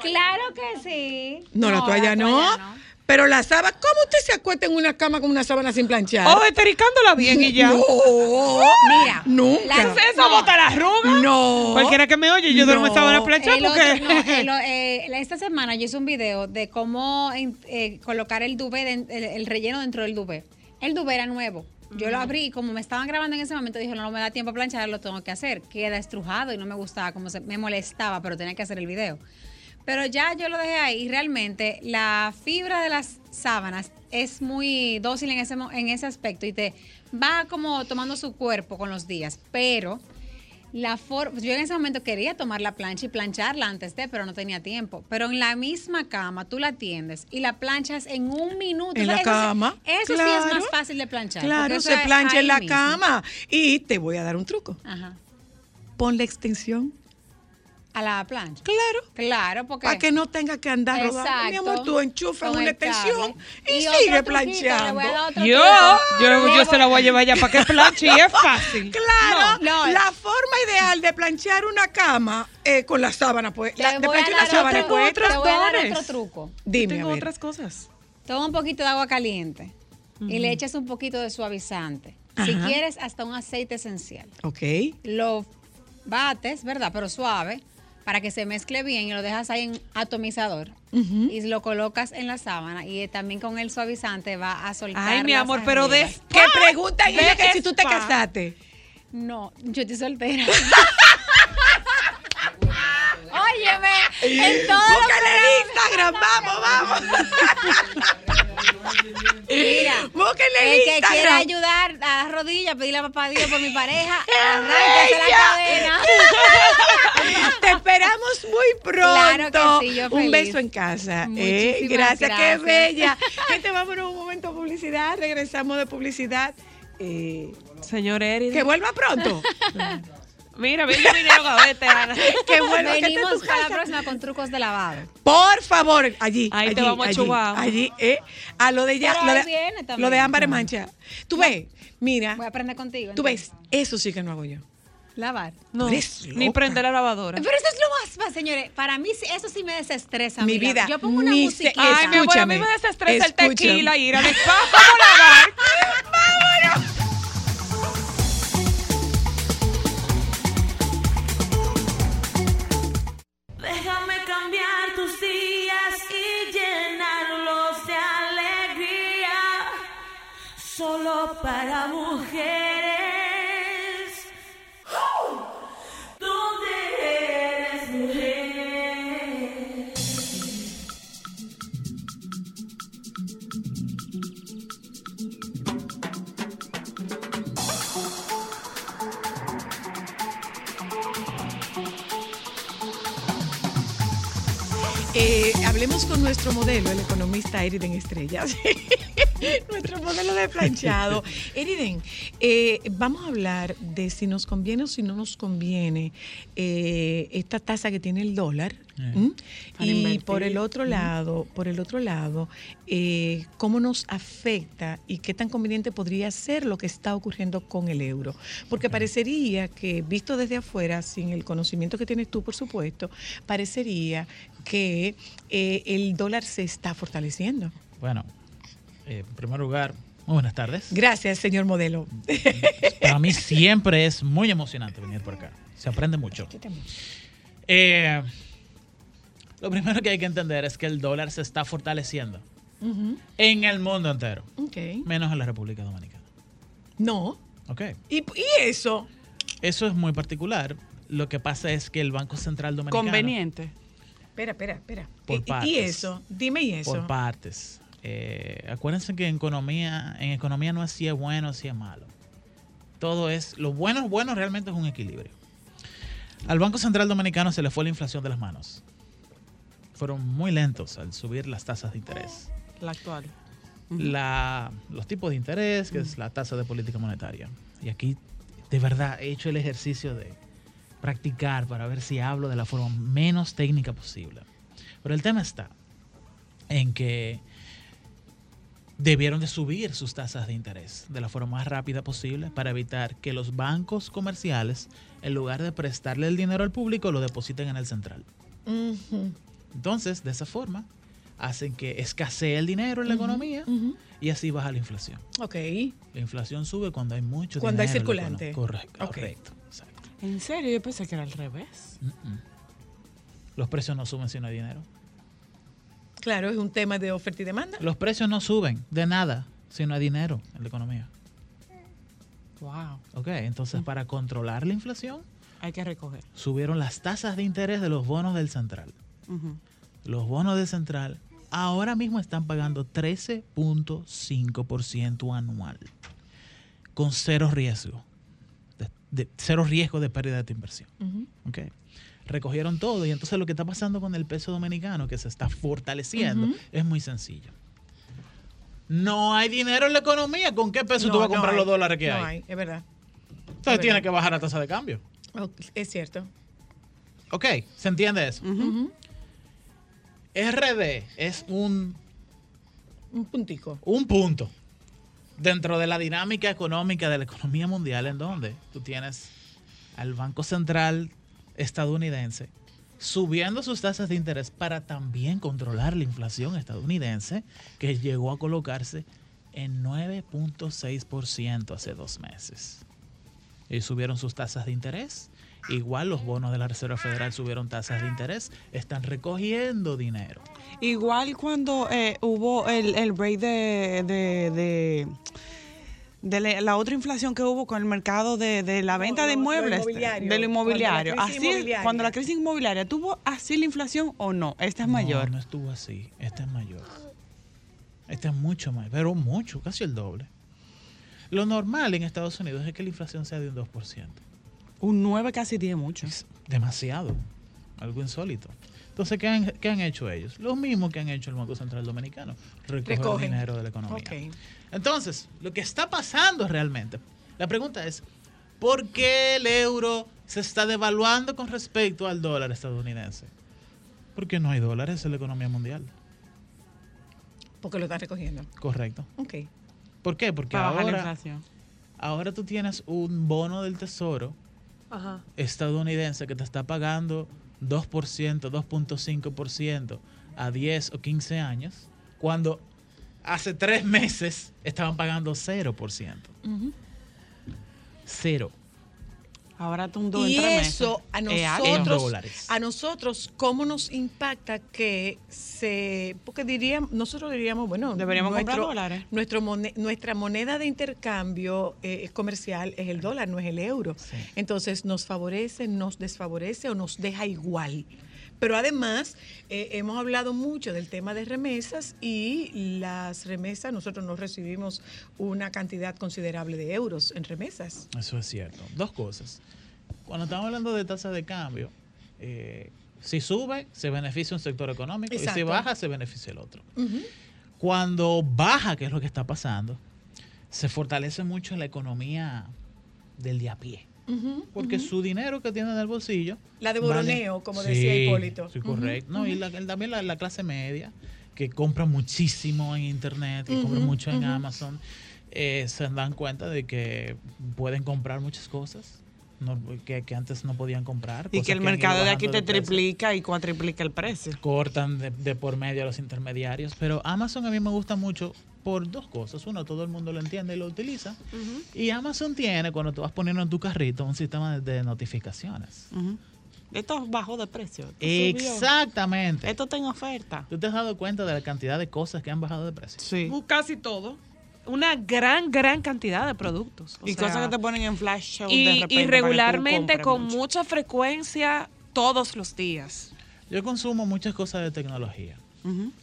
claro que sí. No, la toalla no. Pero la sábana, ¿cómo usted se acuesta en una cama con una sábana sin planchar? O estericándola bien y ya. No, Mira, nunca. la- ¿Qué es eso? ¿Bota la arruga? No. Cualquiera que me oye, yo duermo en No. sábana planchada porque... no, el- eh, esta semana yo hice un video de cómo eh, colocar el duvet, el relleno dentro del duvet. El duvet era nuevo. Yo lo abrí y como me estaban grabando en ese momento dije, no, no me da tiempo a planchar, lo tengo que hacer. Queda estrujado y no me gustaba, como se, me molestaba, pero tenía que hacer el video. Pero ya yo lo dejé ahí y realmente la fibra de las sábanas es muy dócil en ese, en ese aspecto y te va como tomando su cuerpo con los días. Pero la forma, yo en ese momento quería tomar la plancha y plancharla antes de, pero no tenía tiempo. Pero en la misma cama tú la tiendes y la planchas en un minuto. En la eso cama. Eso sí es más fácil de planchar. Claro, se plancha en la mismo. cama. Y te voy a dar un truco. Ajá. Pon la extensión. A la plancha. Claro. Claro, porque. Para que no tenga que andar rodando. Mi amor, tú enchufas Con una extensión y, otro sigue planchando. Yo, yo, yo se la voy a llevar ya para que planche y es fácil. Claro, No, no. la forma ideal de planchar una cama eh, con la sábana, pues. Te la- de planchar una sábana, otro- pues. te voy a dar dones. otro truco. Dime, Tengo a ver. otras cosas. Toma un poquito de agua caliente y le echas un poquito de suavizante. Si quieres, hasta un aceite esencial. Ok. Lo bates, ¿verdad? Pero suave, para que se mezcle bien y lo dejas ahí en atomizador. Y lo colocas en la sábana y eh, también con el suavizante va a soltar. Ay, mi amor, pero de... arrugas. Que preguntan ella que si tú te casaste. No, yo estoy soltera. Óyeme, en todo Búscale en Instagram, vamos, vamos. Mira, Búsquenle el que quiera ayudar a las rodillas, pedirle a papá Dios por mi pareja, arráncase la cadena. Te esperamos muy pronto. Claro que sí, yo Un feliz. beso en casa. ¿eh? Muchísimas Gracias, qué bella. Gente, vámonos un momento a publicidad. Regresamos de publicidad. Eh, Señor Erida. que vuelva pronto. Mira, a que vuelva. que esté en Venimos para la próxima con trucos de lavado. Por favor, allí. Ahí allí, te vamos a allí, chubar. Allí, eh. A lo de ya. Pero Lo de, viene también. lo de ámbar en mancha. Tú ves, mira. Voy a aprender contigo. Tú entonces. ves, eso sí que no hago yo. Lavar. No, ni loca. prende la lavadora. Pero eso es lo más, más, señores. Para mí sí- eso sí me desestresa. Mi amiga. vida, Yo pongo una musiquita. Ay, mi amor, a mí me desestresa el tequila, ir al spa, ¿cómo lavar? para mujeres. Nuestro modelo, el economista Eriden Estrellas. nuestro modelo de planchado. Eriden, eh, vamos a hablar de si nos conviene o si no nos conviene eh, esta tasa que tiene el dólar. Para Y invertir. por el otro lado, por el otro lado, eh, cómo nos afecta y qué tan conveniente podría ser lo que está ocurriendo con el euro. Porque parecería que, visto desde afuera, sin el conocimiento que tienes tú, por supuesto, parecería que eh, el dólar se está fortaleciendo. Bueno, eh, en primer lugar, muy buenas tardes. Gracias, señor modelo. Para mí siempre es muy emocionante venir por acá. Se aprende mucho. Eh, lo primero que hay que entender es que el dólar se está fortaleciendo en el mundo entero, Ok. menos en la República Dominicana. No. ¿Ok? ¿Y, y eso? Eso es muy particular. Lo que pasa es que el Banco Central Dominicano... Conveniente. Espera, espera, espera. Por ¿Y- ¿Y, partes. eso? Dime y eso. Por partes. Eh, acuérdense que en economía, en economía no es si es bueno o si es malo. Todo es, lo bueno, bueno realmente es un equilibrio. Al Banco Central Dominicano se le fue la inflación de las manos. Fueron muy lentos al subir las tasas de interés. La actual. La- los tipos de interés, que es la tasa de política monetaria. Y aquí, de verdad, he hecho el ejercicio de practicar para ver si hablo de la forma menos técnica posible. Pero el tema está en que debieron de subir sus tasas de interés de la forma más rápida posible para evitar que los bancos comerciales, en lugar de prestarle el dinero al público, lo depositen en el central. Entonces, de esa forma, hacen que escasee el dinero en la economía y así baja la inflación. Ok. La inflación sube cuando hay mucho Cuando hay dinero en la circulante. Correcto, correcto. En serio, yo pensé que era al revés. Los precios no suben si no hay dinero. Claro, es un tema de oferta y demanda. Los precios no suben de nada si no hay dinero en la economía. Wow. Ok, entonces para controlar la inflación, Hay que recoger. subieron las tasas de interés de los bonos del central. Los bonos del central ahora mismo están pagando 13.5% anual, con cero riesgo, de, cero riesgo de pérdida de tu inversión. ¿ok? Recogieron todo y entonces lo que está pasando con el peso dominicano, que se está fortaleciendo, es muy sencillo. No hay dinero en la economía. ¿Con qué peso No, tú vas a comprar los dólares que no hay? es verdad. Entonces es tiene verdad. que bajar la tasa de cambio. Es cierto. Ok, ¿se entiende eso? RD es un, Un puntico. un punto dentro de la dinámica económica de la economía mundial en donde tú tienes al Banco Central estadounidense subiendo sus tasas de interés para también controlar la inflación estadounidense que llegó a colocarse en 9.6% hace dos meses. Y subieron sus tasas de interés. Igual los bonos de la Reserva Federal subieron tasas de interés. Están recogiendo dinero. Igual cuando eh, hubo el, el break de, de, de, de la, otra inflación que hubo con el mercado de, de la venta de inmuebles, inmobiliario. de lo inmobiliario. Cuando la crisis así, inmobiliaria. cuando la crisis inmobiliaria, ¿tuvo así la inflación o no? Esta es mayor. No, no estuvo así. Este es mayor. Este es mucho más, pero mucho, casi el doble. Lo normal en Estados Unidos es que la inflación sea de un 2%. Un 9 casi tiene mucho. Es demasiado. Algo insólito. Entonces, ¿qué han, qué han hecho ellos? Lo mismo que han hecho el Banco Central Dominicano. Recoger Recogen. dinero de la economía. Ok. Entonces, lo que está pasando realmente, la pregunta es, ¿por qué el euro se está devaluando con respecto al dólar estadounidense? Porque no hay dólares en la economía mundial. Porque lo están recogiendo. Correcto. Ok. ¿Por qué? Porque Para la ahora, inflación. ahora tú tienes un bono del tesoro Ajá. estadounidense que te está pagando 2%, 2.5% a 10 o 15 años, cuando hace tres meses estaban pagando 0%. Ujú. Cero. Ahora tú un 2 Y eso a alto. En nosotros, dólares. a nosotros, ¿cómo nos impacta que se, porque diríamos, nosotros diríamos, bueno, Deberíamos comprar nuestro- dólares. Nuestro mone- nuestra moneda de intercambio eh, comercial es el dólar, no es el euro. Sí. Entonces, nos favorece, nos desfavorece o nos deja igual. Pero además, eh, hemos hablado mucho del tema de remesas y las remesas, nosotros no recibimos una cantidad considerable de euros en remesas. Eso es cierto. Dos cosas. Cuando estamos hablando de tasa de cambio, eh, Si sube, se beneficia un sector económico y si baja, se beneficia el otro. Cuando baja, que es lo que está pasando, se fortalece mucho la economía del de a pie. Porque su dinero que tiene en el bolsillo. La de vale- boroneo, como decía Sí, Hipólito. Sí, correcto. No, y la- también la, la clase media, que compra muchísimo en internet, que compra mucho en. Amazon, eh, se dan cuenta de que pueden comprar muchas cosas no- que, que antes no podían comprar. Y que el mercado de aquí te de triplica y cuatriplica el precio. cortan de, de por medio a los intermediarios. Pero Amazon a mí me gusta mucho por dos cosas. Uno, todo el mundo lo entiende y lo utiliza. Y Amazon tiene, cuando tú vas poniendo en tu carrito, un sistema de, de notificaciones. Esto bajó de precio. esto subió. Exactamente. Esto está en oferta. ¿Tú te has dado cuenta de la cantidad de cosas que han bajado de precio? Sí. Uh, Casi todo. Una gran, gran cantidad de productos. O Y sea, cosas que te ponen en flash show de y, repente. regularmente con mucho. mucha frecuencia todos los días. Yo consumo muchas cosas de tecnología.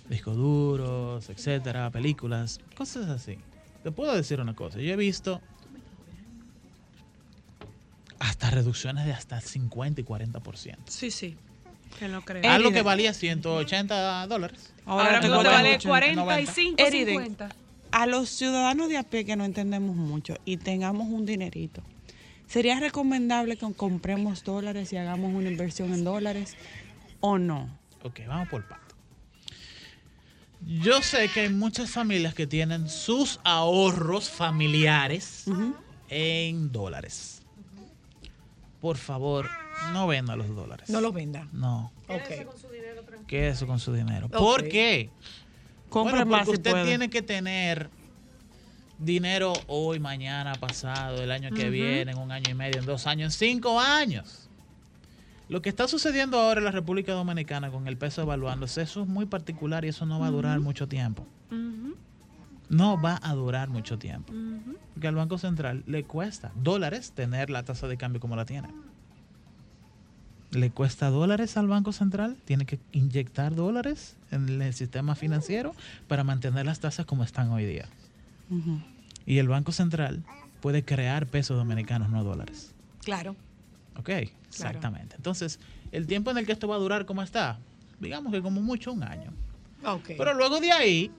Discos duros, etcétera, películas, cosas así. Te puedo decir una cosa. Yo he visto hasta reducciones de hasta 50 y 40%. Sí, sí. Que no creo. Algo que valía 180 dólares. Ahora mismo te cuesta vale mucho. 45, Eriden, 50. A los ciudadanos de a pie que no entendemos mucho y tengamos un dinerito, ¿sería recomendable que compremos dólares y hagamos una inversión en dólares o no? Ok, vamos por partes. Yo sé que hay muchas familias que tienen sus ahorros familiares en dólares. Por favor, no venda los dólares. No los venda. No, Ok. que eso con su dinero. ¿Por qué? Compre Bueno, más porque si usted puede. tiene que tener dinero hoy, mañana, pasado, el año que viene, en un año y medio, en dos años, en cinco años. Lo que está sucediendo ahora en la República Dominicana con el peso evaluándose, eso es muy particular y eso no va a durar mucho tiempo. No va a durar mucho tiempo. Porque al Banco Central le cuesta dólares tener la tasa de cambio como la tiene. Le cuesta dólares al Banco Central, tiene que inyectar dólares en el sistema financiero para mantener las tasas como están hoy día. Y el Banco Central puede crear pesos dominicanos, no dólares. Claro. Ok, exactamente. Entonces, el tiempo en el que esto va a durar, ¿cómo está? Digamos que como mucho un año. Ok. Pero luego de ahí,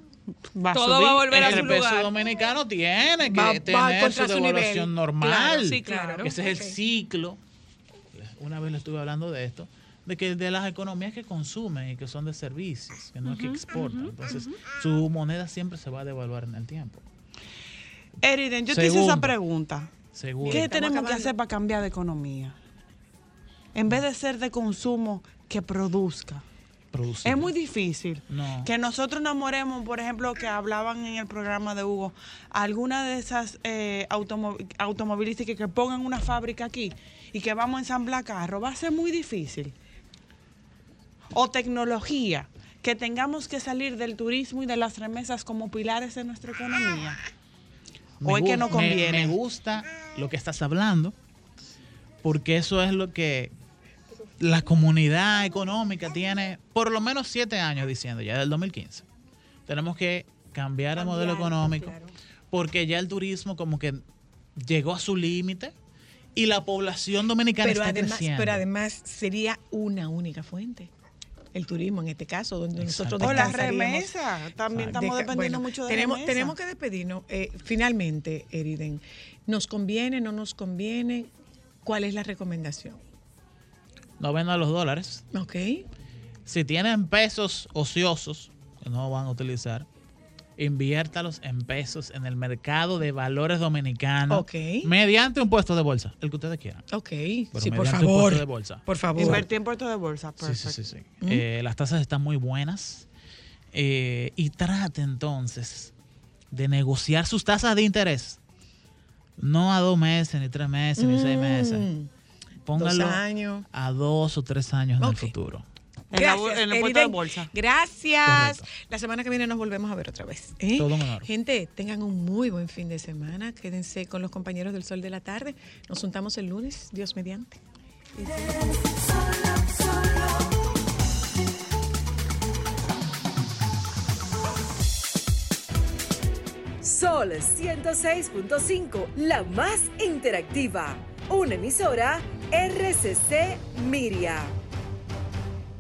Va a Todo subir. va a volver a el su peso lugar. dominicano tiene que Va- va tener su su nivel. devaluación normal. Claro, sí, claro. Ese es el ciclo. Una vez le estuve hablando de esto, de que de las economías que consumen y que son de servicios, que no es que exportan. Entonces, su moneda siempre se va a devaluar en el tiempo. Eriden, yo te hice esa pregunta. Seguro. ¿Qué Estamos tenemos que hacer para cambiar de economía? En vez de ser de consumo, que produzca. Producir. Es muy difícil. No. Que nosotros enamoremos, por ejemplo, que hablaban en el programa de Hugo, alguna de esas eh, automo- automovilísticas que pongan una fábrica aquí y que vamos a ensamblar carros, va a ser muy difícil. O tecnología, que tengamos que salir del turismo y de las remesas como pilares de nuestra economía. Me o es que no me- conviene. Me, gusta lo que estás hablando, porque eso es lo que la comunidad económica tiene por lo menos siete años diciendo, ya del 2015. Tenemos que cambiar el modelo Cambiar, económico, claro. porque ya el turismo como que llegó a su límite y la población dominicana Pero está además, creciendo. pero además sería una única fuente. El turismo en este caso, donde nosotros Exacto. O la descansaríamos. remesa, también Exacto. estamos Deja- dependiendo bueno, mucho de tenemos, remesa. tenemos que despedirnos. Eh, finalmente, Eriden, ¿nos conviene, no nos conviene? ¿Cuál es la recomendación? No vendan los dólares. ¿Ok? Si tienen pesos ociosos que no van a utilizar, inviértalos en pesos en el mercado de valores dominicano Ok. mediante un puesto de bolsa, el que ustedes quieran. Ok. Pero sí, por mediante un favor. puesto de bolsa. Por favor. Invertir en puerto de bolsa, Sí, sí, sí. sí. Eh, las tasas están muy buenas. Eh, y trate entonces de negociar sus tasas de interés. No a dos meses, ni tres meses, ni seis meses. Póngalo Dos años. a dos o tres años en el futuro. En la en de bolsa. Gracias. Correcto. La semana que viene nos volvemos a ver otra vez. ¿eh? Todo un honor. Gente, tengan un muy buen fin de semana. Quédense con los compañeros del Sol de la Tarde. Nos juntamos el lunes, Dios mediante. Sol 106.5, la más interactiva. Una emisora RCC Miria.